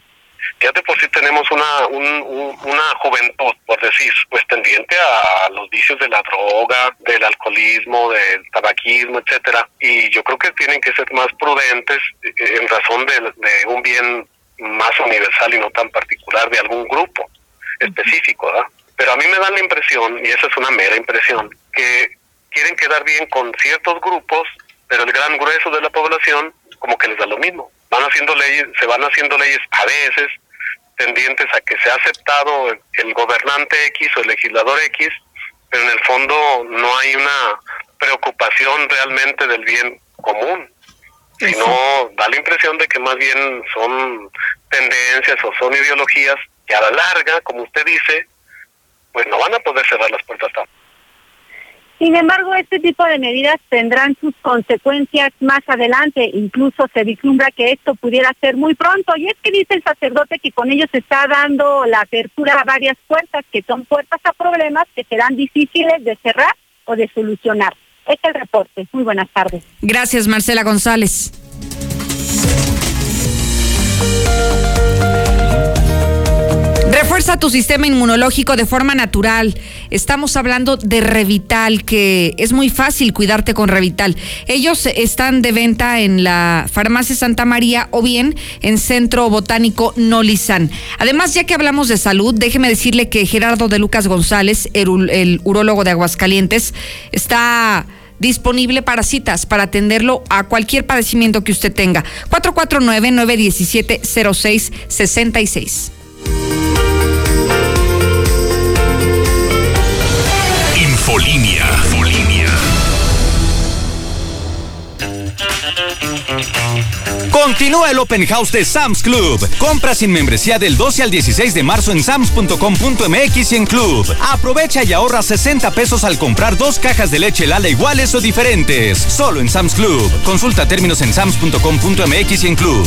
ya de por sí tenemos una, una juventud, por decir, pues tendiente a los vicios de la droga, del alcoholismo, del tabaquismo, etcétera. Y yo creo que tienen que ser más prudentes eh, en razón de un bien más universal y no tan particular de algún grupo específico, ¿verdad? Pero a mí me da la impresión, y esa es una mera impresión, que quieren quedar bien con ciertos grupos, pero el gran grueso de la población como que les da lo mismo van haciendo leyes, se van haciendo leyes a veces tendientes a que se ha aceptado el, gobernante X o el legislador X, pero en el fondo no hay una preocupación realmente del bien común, sino da la impresión de que más bien son tendencias o son ideologías que a la larga, como usted dice, pues no van a poder cerrar las puertas tampoco. Sin embargo, este tipo de medidas tendrán sus consecuencias más adelante. Incluso se vislumbra que esto pudiera ser muy pronto. Y es que dice el sacerdote que con ello se está dando la apertura a varias puertas, que son puertas a problemas que serán difíciles de cerrar o de solucionar. Este es el reporte. Muy buenas tardes. Gracias, Marcela González. Refuerza tu sistema inmunológico de forma natural. Estamos hablando de Revital, que es muy fácil cuidarte con Revital. Ellos están de venta en la Farmacia Santa María o bien en Centro Botánico Nolizán. Además, ya que hablamos de salud, déjeme decirle que Gerardo de Lucas González, el, el urólogo de Aguascalientes, está disponible para citas, para atenderlo a cualquier padecimiento que usted tenga. 449-917-0666. Continúa el Open House de Sam's Club. Compra sin membresía del 12 al 16 de marzo en sams.com.mx y en Club. Aprovecha y ahorra 60 pesos al comprar dos cajas de leche Lala iguales o diferentes. Solo en Sam's Club. Consulta términos en sams.com.mx y en Club.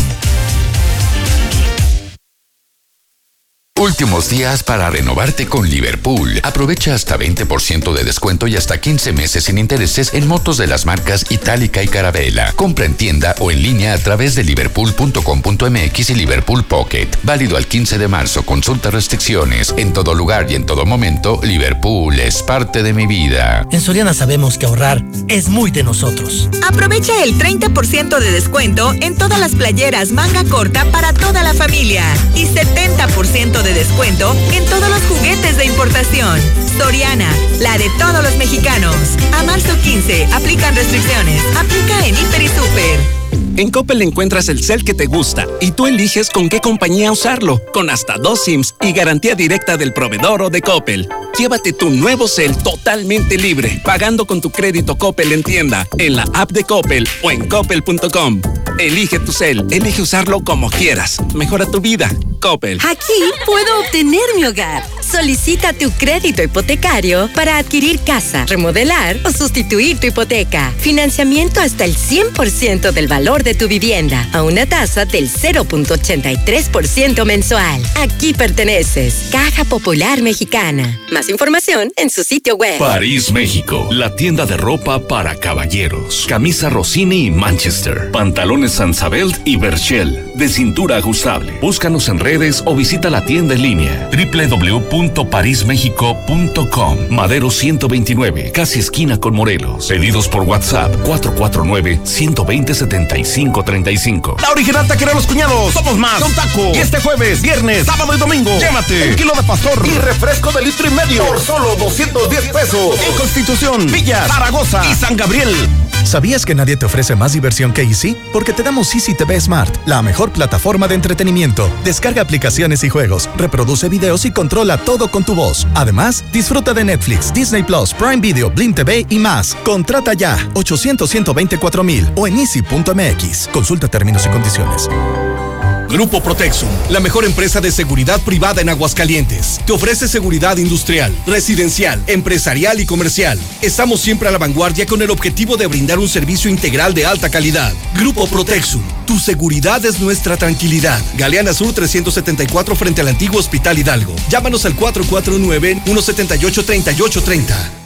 Últimos días para renovarte con Liverpool. Aprovecha hasta 20% de descuento y hasta 15 meses sin intereses en motos de las marcas Itálica y Carabela. Compra en tienda o en línea a través de liverpool.com.mx y Liverpool Pocket. Válido al 15 de marzo. Consulta restricciones. En todo lugar y en todo momento, Liverpool es parte de mi vida. En Soriana sabemos que ahorrar es muy de nosotros. Aprovecha el 30% de descuento en todas las playeras manga corta para toda la familia y 70% de descuento en todos los juguetes de importación. Soriana, la de todos los mexicanos. A marzo 15, aplican restricciones. Aplica en Hiper y Super. En Coppel encuentras el cel que te gusta y tú eliges con qué compañía usarlo, con hasta dos SIMs y garantía directa del proveedor o de Coppel. Llévate tu nuevo cel totalmente libre, pagando con tu crédito Coppel en tienda, en la app de Coppel o en coppel.com. Elige tu cel, elige usarlo como quieras. Mejora tu vida. Coppel. Aquí puedo obtener mi hogar. Solicita tu crédito hipotecario para adquirir casa, remodelar o sustituir tu hipoteca. Financiamiento hasta el 100% del valor de tu vivienda a una tasa del 0.83% mensual. Aquí perteneces. Caja Popular Mexicana. Más información en su sitio web. París, México. La tienda de ropa para caballeros. Camisa Rossini y Manchester. Pantalones Sansabelt y Berchel. De cintura ajustable. Búscanos en redes o visita la tienda en línea. www.parismexico.com. Madero 129. Casi esquina con Morelos. Pedidos por WhatsApp 449 120 7535. La original taquera Los Cuñados. Somos más. Son taco. Y este jueves, viernes, sábado y domingo. Llévate un kilo de pastor y refresco de litro y medio por solo 210 pesos. En Constitución, Villa, Zaragoza y San Gabriel. ¿Sabías que nadie te ofrece más diversión que Easy? Porque te damos Easy TV Smart, la mejor plataforma de entretenimiento. Descarga aplicaciones y juegos, reproduce videos y controla todo con tu voz. Además, disfruta de Netflix, Disney Plus, Prime Video, Blim TV y más. Contrata ya 800 124 mil o en easy.mx. Consulta términos y condiciones. Grupo Protexum, la mejor empresa de seguridad privada en Aguascalientes. Te ofrece seguridad industrial, residencial, empresarial y comercial. Estamos siempre a la vanguardia con el objetivo de brindar un servicio integral de alta calidad. Grupo Protexum, tu seguridad es nuestra tranquilidad. Galeana Sur 374 frente al antiguo Hospital Hidalgo. Llámanos al 449-178-3830.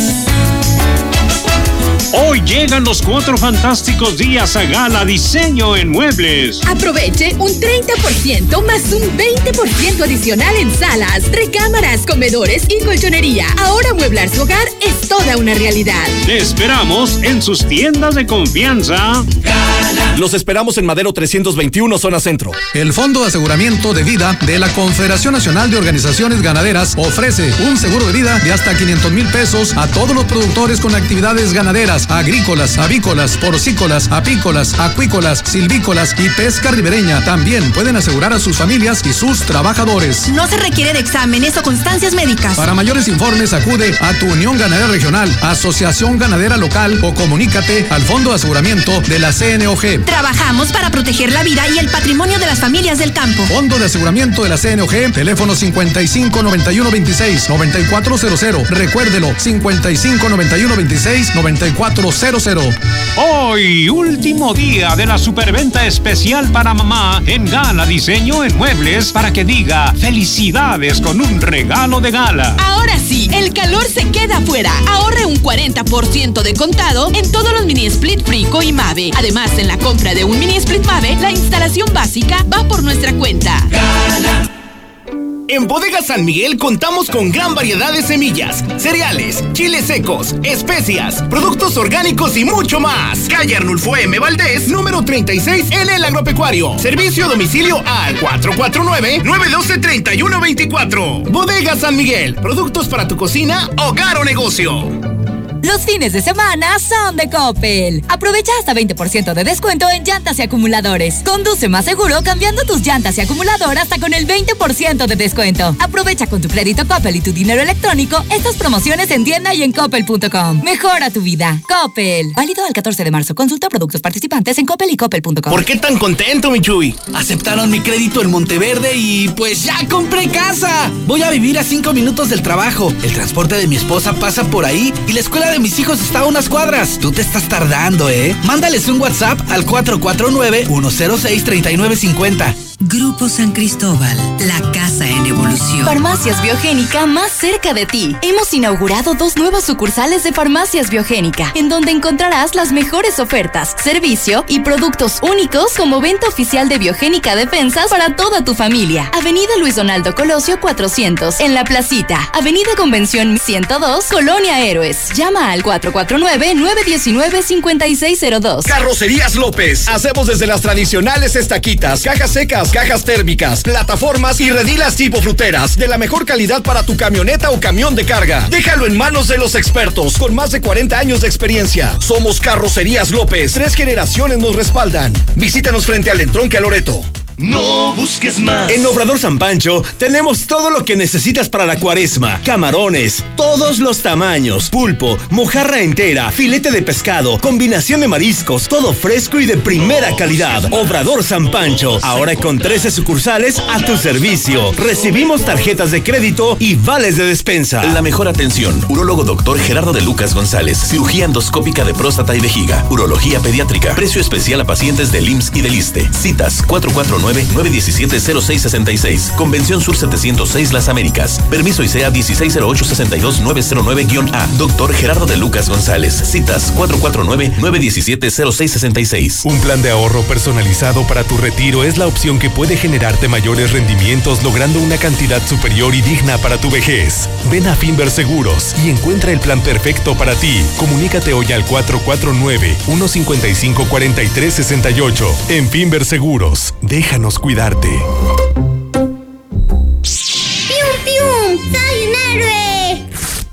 Peace. Hoy llegan los cuatro fantásticos días a Gala Diseño en Muebles. Aproveche un 30% más un 20% adicional en salas, recámaras, comedores y colchonería. Ahora mueblar su hogar es toda una realidad. Te esperamos en sus tiendas de confianza. Los esperamos en Madero 321, zona centro. El Fondo de Aseguramiento de Vida de la Confederación Nacional de Organizaciones Ganaderas ofrece un seguro de vida de hasta 500 mil pesos a todos los productores con actividades ganaderas, agrícolas, avícolas, porcícolas, apícolas, acuícolas, silvícolas y pesca ribereña. También pueden asegurar a sus familias y sus trabajadores. No se requiere de exámenes o constancias médicas. Para mayores informes acude a tu Unión Ganadera Regional, Asociación Ganadera Local o comunícate al Fondo de Aseguramiento de la CNOG. Trabajamos para proteger la vida y el patrimonio de las familias del campo. Fondo de Aseguramiento de la CNOG, teléfono 55 91 26 9400. Recuérdelo, 55 91 26 9400. Hoy, último día de la superventa especial para mamá en Gala Diseño en Muebles para que diga felicidades con un regalo de gala. Ahora sí, el calor se queda afuera. Ahorre un 40% de contado en todos los mini split Frico y Mave. Además, en la compra de un mini split Mave, la instalación básica va por nuestra cuenta. En Bodega San Miguel contamos con gran variedad de semillas, cereales, chiles secos, especias, productos orgánicos y mucho más. Calle Arnulfo M. Valdés, número 36 en el Agropecuario. Servicio a domicilio al 449-912-3124. Bodega San Miguel, productos para tu cocina, hogar o negocio. Los fines de semana son de Coppel. Aprovecha hasta 20% de descuento en llantas y acumuladores. Conduce más seguro cambiando tus llantas y acumulador hasta con el 20% de descuento. Aprovecha con tu crédito Coppel y tu dinero electrónico estas promociones en tienda y en coppel.com. Mejora tu vida. Coppel. Válido al 14 de marzo. Consulta productos participantes en coppel y coppel.com. ¿Por qué tan contento, mi Chuy? Aceptaron mi crédito en Monteverde y pues ya compré casa. Voy a vivir a cinco minutos del trabajo. El transporte de mi esposa pasa por ahí y la escuela de mis hijos está a unas cuadras. Tú te estás tardando, ¿eh? Mándales un WhatsApp al 449-106-3950. Grupo San Cristóbal, la casa en evolución. Farmacias Biogénica más cerca de ti. Hemos inaugurado dos nuevas sucursales de Farmacias Biogénica, en donde encontrarás las mejores ofertas, servicio y productos únicos como venta oficial de Biogénica Defensas para toda tu familia. Avenida Luis Donaldo Colosio 400, en La Placita. Avenida Convención 102, Colonia Héroes. Llama al 449-919-5602. Carrocerías López. Hacemos desde las tradicionales estaquitas, cajas secas, cajas térmicas, plataformas y redilas tipo fruteras de la mejor calidad para tu camioneta o camión de carga. Déjalo en manos de los expertos con más de 40 años de experiencia. Somos Carrocerías López. Tres generaciones nos respaldan. Visítanos frente al entronque Loreto. No busques más. En Obrador San Pancho tenemos todo lo que necesitas para la cuaresma. Camarones, todos los tamaños, pulpo, mojarra entera, filete de pescado, combinación de mariscos, todo fresco y de primera calidad. Obrador San Pancho, ahora con 13 sucursales a tu servicio. Recibimos tarjetas de crédito y vales de despensa. La mejor atención. Urólogo doctor Gerardo de Lucas González. Cirugía endoscópica de próstata y vejiga. Urología pediátrica. Precio especial a pacientes del IMSS y del ISTE. Citas 449-917-0666. Convención Sur 706 Las Américas. Permiso ICEA 1608-62909-A. Doctor Gerardo de Lucas González. Citas 449-917-0666. Un plan de ahorro personalizado para tu retiro es la opción que puede generarte mayores rendimientos logrando una cantidad superior y digna para tu vejez. Ven a Finver Seguros y encuentra el plan perfecto para ti. Comunícate hoy al 449-155-4368. En Finver Seguros, déjanos cuidarte. ¡Pium, pium! ¡Soy un héroe!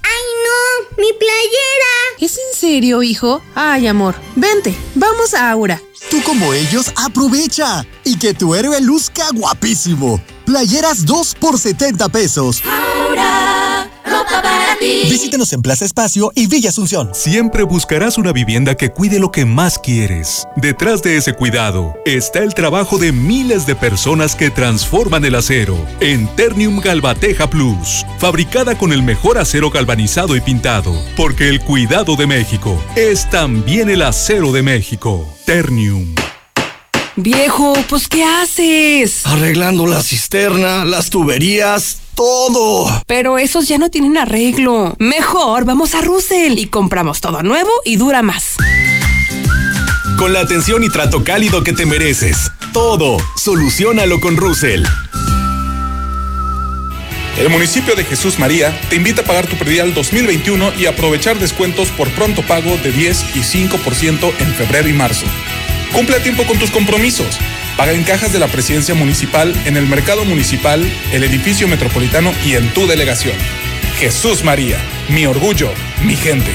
¡Ay, no! ¡Mi playera! ¿Es en serio, hijo? Ay, amor, vente, vamos a Aura. Tú como ellos, aprovecha y que tu héroe luzca guapísimo. Playeras 2 por 70 pesos. Ahora, ropa para ti. Visítenos en Plaza Espacio y Villa Asunción. Siempre buscarás una vivienda que cuide lo que más quieres. Detrás de ese cuidado está el trabajo de miles de personas que transforman el acero en Ternium Galvateja Plus, fabricada con el mejor acero galvanizado y pintado, porque el cuidado de México es también el acero de México. Ternium. Viejo, pues ¿qué haces? Arreglando la cisterna, las tuberías, todo. Pero esos ya no tienen arreglo. Mejor vamos a Russell y compramos todo nuevo y dura más. Con la atención y trato cálido que te mereces. Todo. Solucionalo con Russell. El municipio de Jesús María te invita a pagar tu predial 2021 y aprovechar descuentos por pronto pago de 10 y 5% en febrero y marzo. Cumple a tiempo con tus compromisos. Paga en cajas de la presidencia municipal, en el mercado municipal, el edificio metropolitano y en tu delegación. Jesús María, mi orgullo, mi gente.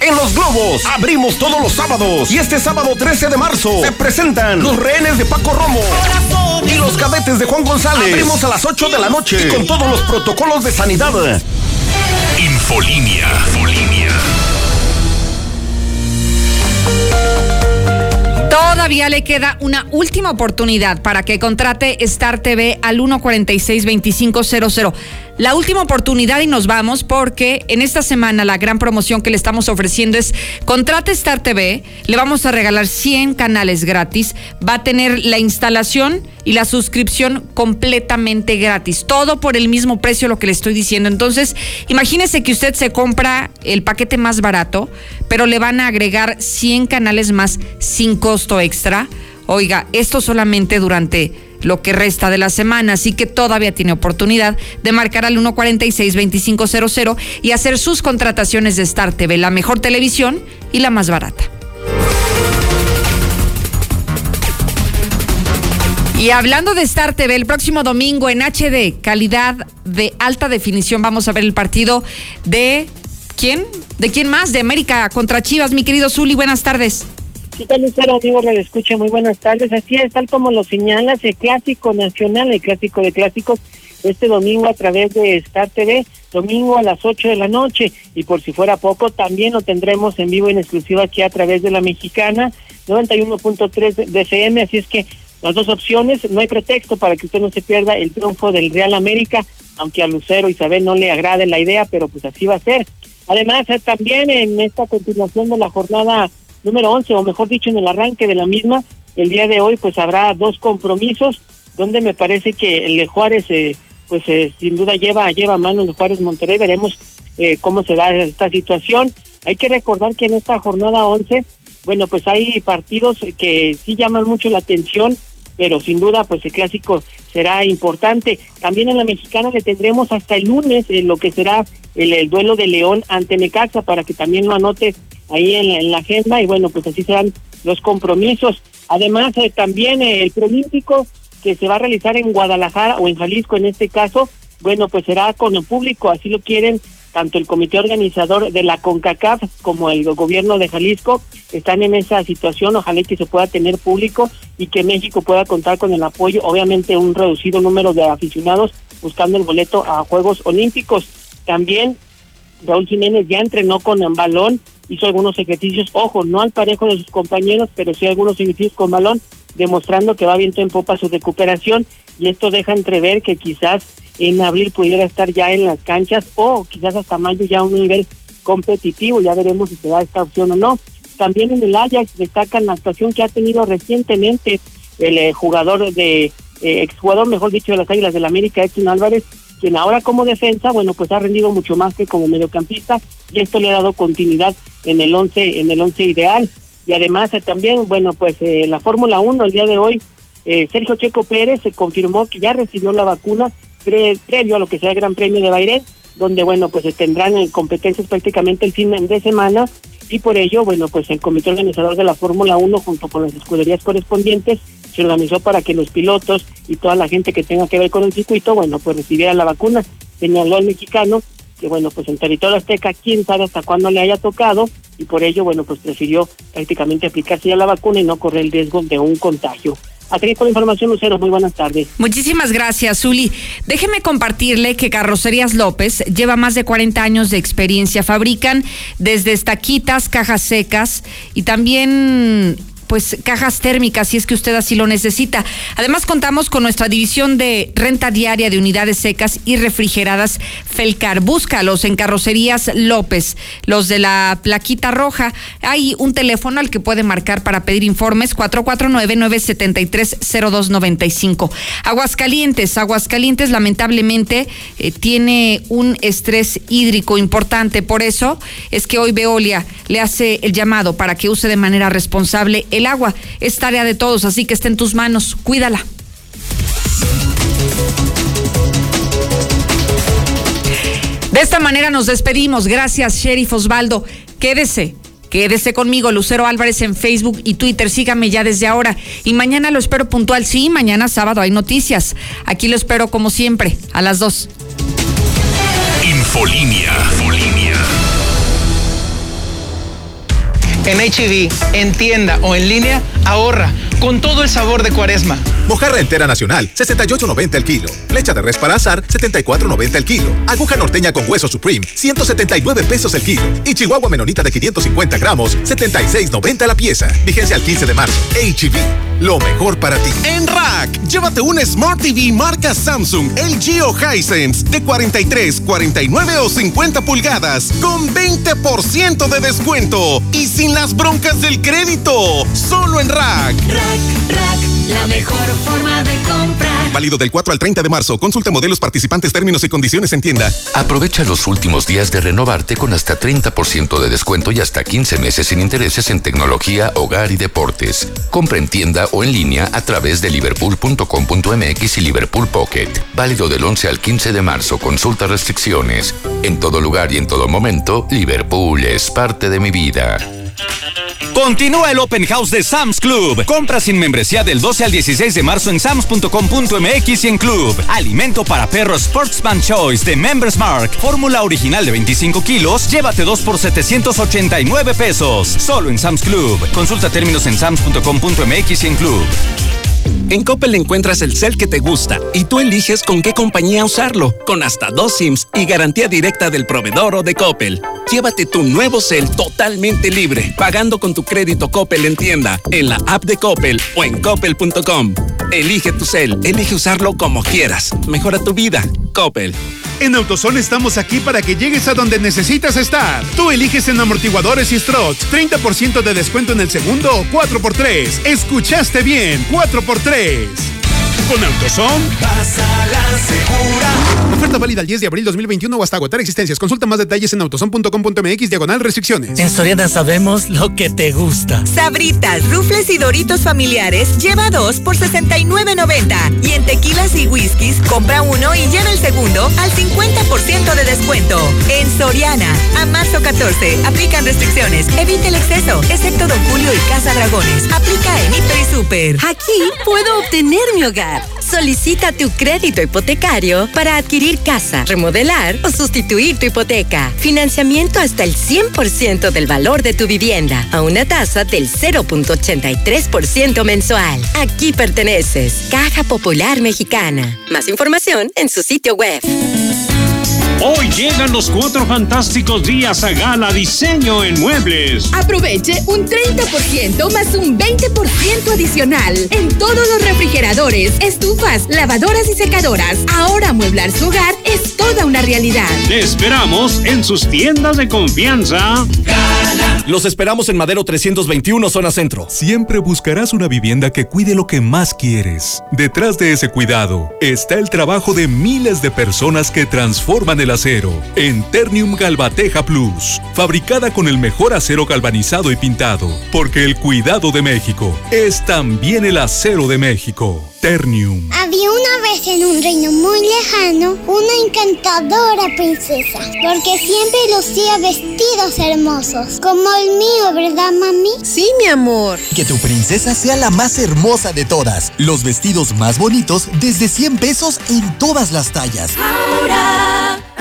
En Los Globos abrimos todos los sábados y este sábado 13 de marzo se presentan los rehenes de Paco Romo y los cadetes de Juan González. Abrimos a las 8 de la noche y con todos los protocolos de sanidad. Infolinia. Infolinia. Todavía le queda una última oportunidad para que contrate Star TV al 146-2500. La última oportunidad y nos vamos porque en esta semana la gran promoción que le estamos ofreciendo es contrate Star TV, le vamos a regalar 100 canales gratis, va a tener la instalación y la suscripción completamente gratis, todo por el mismo precio lo que le estoy diciendo. Entonces, imagínese que usted se compra el paquete más barato, pero le van a agregar 100 canales más sin costo extra. Oiga, esto solamente durante lo que resta de la semana, así que todavía tiene oportunidad de marcar al 146-2500 y hacer sus contrataciones de Star TV, la mejor televisión y la más barata. Y hablando de Star TV, el próximo domingo en HD, calidad de alta definición, vamos a ver el partido de quién? ¿De quién más? De América contra Chivas, mi querido Zuli, buenas tardes. ¿Qué tal, Lucero? Amigo, le escucho, muy buenas tardes. Así es, tal como lo señalas, el clásico nacional, el clásico de clásicos, este domingo a través de Star TV, domingo a las 8 de la noche. Y por si fuera poco, también lo tendremos en vivo en exclusiva aquí a través de la mexicana, 91.3 de FM. Así es que las dos opciones, no hay pretexto para que usted no se pierda el triunfo del Real América, aunque a Lucero Isabel no le agrade la idea, pero pues así va a ser. Además, eh, también en esta continuación de la jornada número 11, o mejor dicho, en el arranque de la misma, el día de hoy pues habrá dos compromisos, donde me parece que el de Juárez, eh, pues eh, sin duda lleva, lleva mano el de Juárez Monterrey, veremos cómo se da esta situación. Hay que recordar que en esta jornada 11, bueno, pues hay partidos que sí llaman mucho la atención, pero sin duda pues el clásico será importante. También en la mexicana le tendremos hasta el lunes en lo que será el, duelo de León ante Necaxa para que también lo anote ahí en la, agenda y bueno pues así serán los compromisos. Además eh, también eh, el preolímpico que se va a realizar en Guadalajara o en Jalisco en este caso, bueno pues será con el público, así lo quieren tanto el comité organizador de la CONCACAF como el gobierno de Jalisco están en esa situación, ojalá que se pueda tener público y que México pueda contar con el apoyo, obviamente un reducido número de aficionados buscando el boleto a Juegos Olímpicos. También Raúl Jiménez ya entrenó con balón, hizo algunos ejercicios, ojo, no al parejo de sus compañeros, pero sí algunos ejercicios con balón, demostrando que va viento en popa su recuperación y esto deja entrever que quizás en abril pudiera estar ya en las canchas o quizás hasta mayo ya a un nivel competitivo, ya veremos si se da esta opción o no. También en el Ajax destacan la actuación que ha tenido recientemente el eh, jugador de, eh, exjugador, mejor dicho, de las Águilas del la América, Edson Álvarez, quien ahora como defensa, bueno, pues ha rendido mucho más que como mediocampista y esto le ha dado continuidad en el once, en el once ideal. Y además eh, también, bueno, pues eh, la Fórmula 1 el día de hoy, Sergio Checo Pérez se confirmó que ya recibió la vacuna previo a lo que sea el Gran Premio de Bahrein, donde, bueno, pues se tendrán en competencias prácticamente el fin de semana y por ello, bueno, pues el comité organizador de la Fórmula 1 junto con las escuderías correspondientes se organizó para que los pilotos y toda la gente que tenga que ver con el circuito, bueno, pues recibieran la vacuna. Señaló el mexicano que, bueno, pues en territorio azteca, quién sabe hasta cuándo le haya tocado y por ello, bueno, pues prefirió prácticamente aplicarse ya la vacuna y no correr el riesgo de un contagio. Aquí con la información, Lucero. Muy buenas tardes. Muchísimas gracias, Zuli. Déjeme compartirle que Carrocerías López lleva más de 40 años de experiencia. Fabrican desde estaquitas, cajas secas y también pues cajas térmicas si es que usted así lo necesita. Además contamos con nuestra división de renta diaria de unidades secas y refrigeradas Felcar. Búscalos en Carrocerías López, los de la plaquita roja. Hay un teléfono al que puede marcar para pedir informes 449-973-0295. Aguascalientes, Aguascalientes lamentablemente eh, tiene un estrés hídrico importante, por eso es que hoy Veolia le hace el llamado para que use de manera responsable el el agua es tarea de todos, así que está en tus manos, cuídala. De esta manera nos despedimos. Gracias, Sheriff Osvaldo. Quédese. Quédese conmigo, Lucero Álvarez en Facebook y Twitter. Sígame ya desde ahora. Y mañana lo espero puntual. Sí, mañana sábado hay noticias. Aquí lo espero como siempre, a las dos. Infolínea. Infolínea. En HB, en tienda o en línea, ahorra con todo el sabor de cuaresma. Mojarra entera nacional, 68.90 el kilo. Flecha de res para azar, 74.90 el kilo. Aguja norteña con hueso supreme, 179 pesos el kilo. Y chihuahua menonita de 550 gramos, 76.90 la pieza. Vigencia al 15 de marzo. HB, lo mejor para ti. En Rack, llévate un Smart TV marca Samsung, LG o Hisense de 43, 49 o 50 pulgadas con 20% de descuento y sin las broncas del crédito. Solo en Rack. Rack, Rack, la mejor forma de comprar. Válido del 4 al 30 de marzo. Consulta modelos participantes, términos y condiciones en tienda. Aprovecha los últimos días de renovarte con hasta 30% de descuento y hasta 15 meses sin intereses en tecnología, hogar y deportes. Compra en tienda o en línea a través de liverpool.com.mx y Liverpool Pocket. Válido del 11 al 15 de marzo. Consulta restricciones. En todo lugar y en todo momento, Liverpool es parte de mi vida. Continúa el Open House de Sam's Club. Compra sin membresía del 12 al 16 de marzo en sams.com.mx y en Club. Alimento para perros Sportsman Choice de Members Mark. Fórmula original de 25 kilos. Llévate 2 por 789 pesos. Solo en Sam's Club. Consulta términos en sams.com.mx y en Club. En Coppel encuentras el cel que te gusta y tú eliges con qué compañía usarlo, con hasta dos SIMs y garantía directa del proveedor o de Coppel. Llévate tu nuevo cel totalmente libre, pagando con tu crédito Coppel en tienda, en la app de Coppel o en coppel.com. Elige tu cel, elige usarlo como quieras. Mejora tu vida. Coppel. En AutoZone estamos aquí para que llegues a donde necesitas estar. Tú eliges en amortiguadores y struts 30% de descuento en el segundo o 4x3. Escuchaste bien, 4x3. Con AutoZone. Pasa la segura. Oferta válida el 10 de abril 2021 o hasta agotar existencias. Consulta más detalles en autozone.com.mx diagonal restricciones. En Soriana sabemos lo que te gusta. Sabritas, rufles y doritos familiares lleva dos por 69.90. Y en tequilas y whiskies compra uno y lleva el segundo al 50% de descuento. En Soriana, a marzo 14, aplican restricciones. Evite el exceso, excepto Don Julio y Casa Dragones. Aplica en Hiper y Super. Aquí puedo obtener mi hogar. Solicita tu crédito hipotecario para adquirir casa, remodelar o sustituir tu hipoteca. Financiamiento hasta el 100% del valor de tu vivienda a una tasa del 0.83% mensual. Aquí perteneces. Caja Popular Mexicana. Más información en su sitio web. Hoy llegan los cuatro fantásticos días a Gala Diseño en Muebles. Aproveche un 30% más un 20% adicional en todos los refrigeradores, estufas, lavadoras y secadoras. Ahora amueblar su hogar es toda una realidad. Te esperamos en sus tiendas de confianza. Los esperamos en Madero 321, zona centro. Siempre buscarás una vivienda que cuide lo que más quieres. Detrás de ese cuidado está el trabajo de miles de personas que transforman el acero en Ternium Galvateja Plus, fabricada con el mejor acero galvanizado y pintado, porque el cuidado de México es también el acero de México. Ternium. Había una vez en un reino muy lejano una encantadora princesa, porque siempre lucía vestidos hermosos, como el mío, ¿verdad, mami? Sí, mi amor. Que tu princesa sea la más hermosa de todas. Los vestidos más bonitos desde 100 pesos en todas las tallas. Ahora,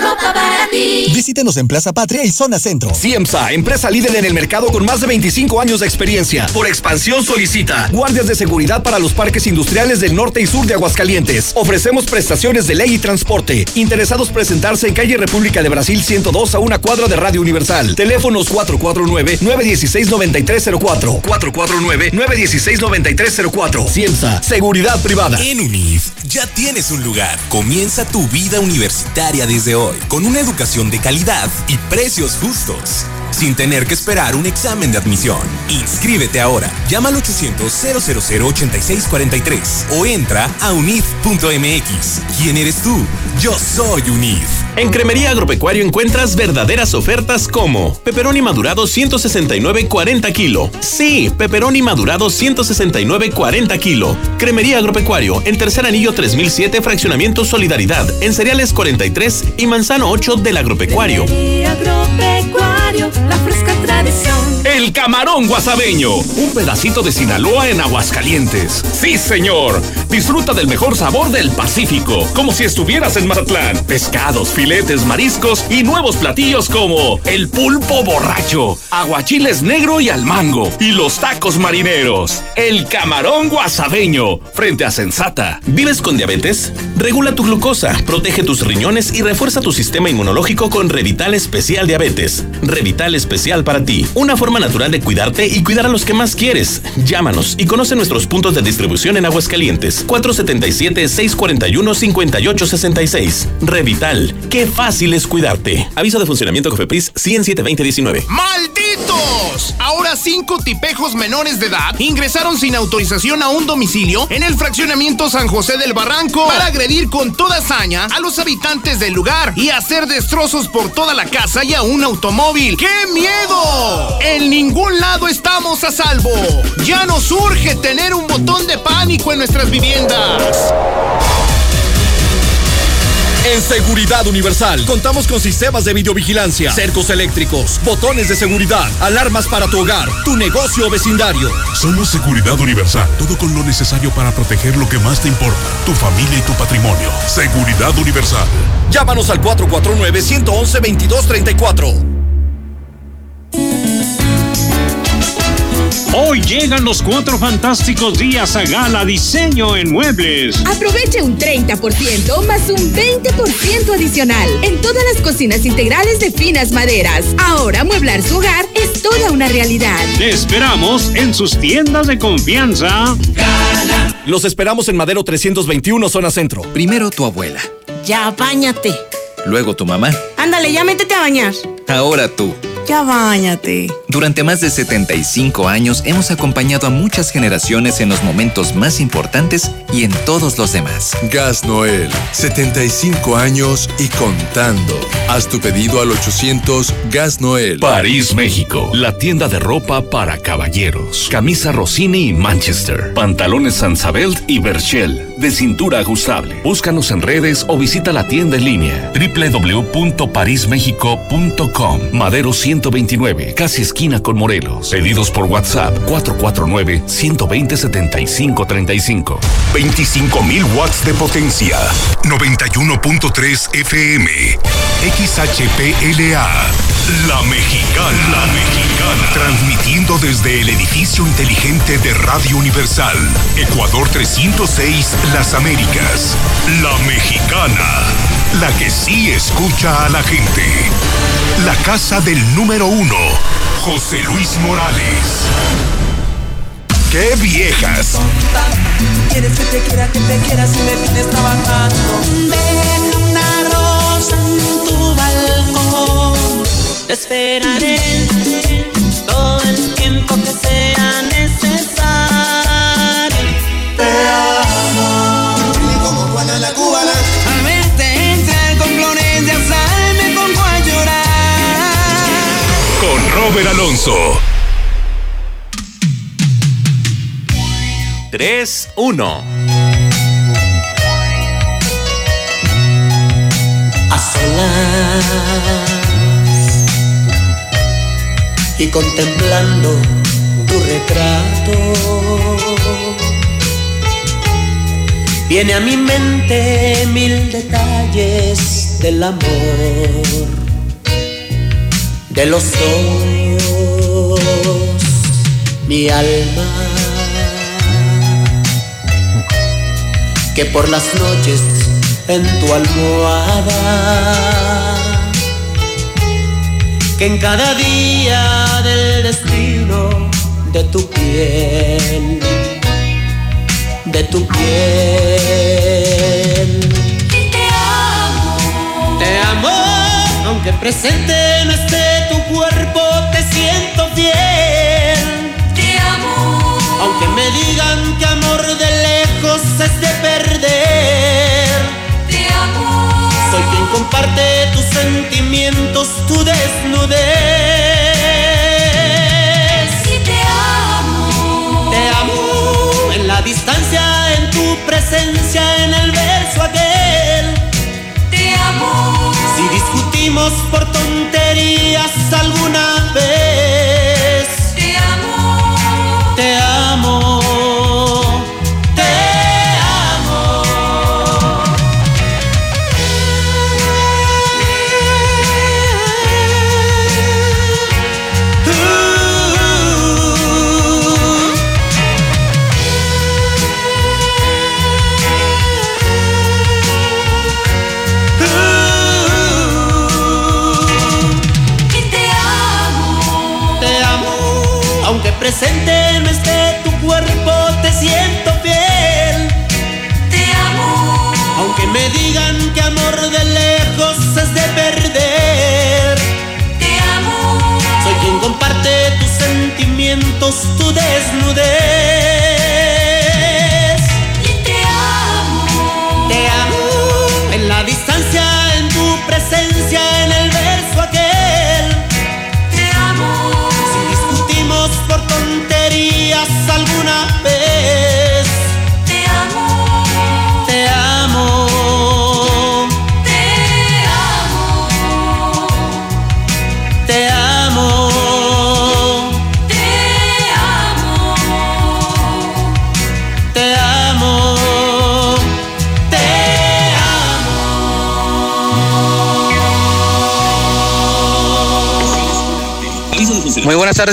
ropa para ti. Visítenos en Plaza Patria y Zona Centro. CIEMSA, empresa líder en el mercado con más de 25 años de experiencia. Por expansión solicita guardias de seguridad para los parques industriales del norte y sur de Aguascalientes. Ofrecemos prestaciones de ley y transporte. Interesados presentarse en calle República de Brasil 102 a una cuadra de Radio Universal. Teléfonos 449-916-9304. 449-916-9304. CIEMSA, seguridad privada. En UNIF ya tienes un lugar. Comienza tu vida universitaria desde hoy, con una educación de calidad y precios justos. Sin tener que esperar un examen de admisión. Inscríbete ahora. Llama al 800-000-8643 o entra a unif.mx. ¿Quién eres tú? Yo soy UNIF. En Cremería Agropecuario encuentras verdaderas ofertas como Peperoni madurado 169.40 kilo. Sí, Peperoni madurado 169.40 kilo. Cremería Agropecuario en Tercer Anillo 3007 Fraccionamiento Solidaridad en Cereales 43 y Manzano 8 del Agropecuario. Agropecuario, la fresca tradición. El camarón guasabeño, un pedacito de Sinaloa en Aguascalientes. Sí, señor. Disfruta del mejor sabor del Pacífico, como si estuvieras en Mazatlán. Pescados, filetes, mariscos y nuevos platillos como el pulpo borracho, aguachiles negro y al mango y los tacos marineros. El camarón guasabeño, frente a Sensata. ¿Vives con diabetes? Regula tu glucosa, protege tus riñones y refuerza tu sistema inmunológico con Revital Especial Diabetes. Revital Especial para ti. Una forma natural de cuidarte y cuidar a los que más quieres. Llámanos y conoce nuestros puntos de distribución en Aguascalientes. 477-641-5866. Revital. qué fácil es cuidarte. Aviso de funcionamiento Cofepris 1072019. ¡Malditos! Ahora cinco tipejos menores de edad ingresaron sin autorización a un domicilio en el fraccionamiento San José del Barranco para agredir con toda hazaña a los habitantes del lugar y hacer destrozos por toda la casa y a un automóvil. ¡Qué miedo! En ningún lado estamos a salvo. Ya nos urge tener un botón de pánico en nuestras viviendas. En Seguridad Universal contamos con sistemas de videovigilancia, cercos eléctricos, botones de seguridad, alarmas para tu hogar, tu negocio o vecindario. Somos Seguridad Universal, todo con lo necesario para proteger lo que más te importa, tu familia y tu patrimonio. Seguridad Universal. Llámanos al 449-111-2234. Hoy llegan los cuatro fantásticos días a Gala Diseño en Muebles. Aproveche un 30% más un 20% adicional en todas las cocinas integrales de finas maderas. Ahora mueblar su hogar es toda una realidad. Te esperamos en sus tiendas de confianza. Los esperamos en Madero 321, zona centro. Primero tu abuela, Ya, bañate. luego tu mamá, Ándale, ya métete a bañar. ahora tú. Ya bañate. Durante más de 75 años hemos acompañado a muchas generaciones en los momentos más importantes y en todos los demás. Gas Noel, 75 años y contando. Haz tu pedido al 800 Gas Noel. París, México. La tienda de ropa para caballeros. Camisa Rossini y Manchester. Pantalones Sansabelt y Berchel. De cintura ajustable. Búscanos en redes o visita la tienda en línea. www.parismexico.com. Madero 129. Casi esquina con Morelos. Pedidos por WhatsApp 449-120-7535. 25.000 watts de potencia. 91.3 FM. XHPLA. La Mexicana. La Mexicana. Transmitiendo desde el edificio inteligente de Radio Universal. Ecuador 306, Las Américas. La Mexicana. La que sí escucha a la gente. La casa del número uno. José Luis Morales. ¡Qué viejas! Quieres que te quiera, que te quiera si me tienes trabajando. Deja una rosa en tu balcón. Te esperaré todo el tiempo que sea necesario. Alonso. 3, 1. a solas y contemplando tu retrato. Viene a mi mente mil detalles del amor, de los dos, mi alma, que por las noches en tu almohada, que en cada día del destino de tu piel, de tu piel. Te amo, te amo, aunque presente no esté Te amo, aunque me digan que amor de lejos es de perder. Te amo, soy quien comparte tus sentimientos, tu desnudez. Y te amo, te amo en la distancia, en tu presencia, en el verso aquel. Te amo, si discutimos por tonterías alguna vez.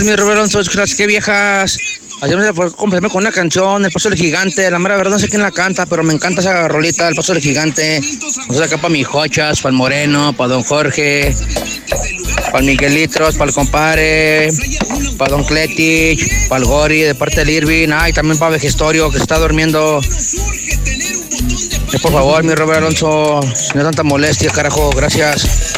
Mi Roberto Alonso. Qué viejas. Ayer me comprarme con una canción, El Paso del Gigante. La mera verdad no sé quién la canta, pero me encanta esa rolita, El Paso del Gigante. O sea, acá para mi Jochas, para el Moreno, para Don Jorge, para el Miguelitros, para el compadre, para Don Cletich, para el Gori, de parte del Irving. Ay, también para Vegestorio, que se está durmiendo. Eh, por favor, mi Robert Alonso, no tanta molestia, carajo. Gracias.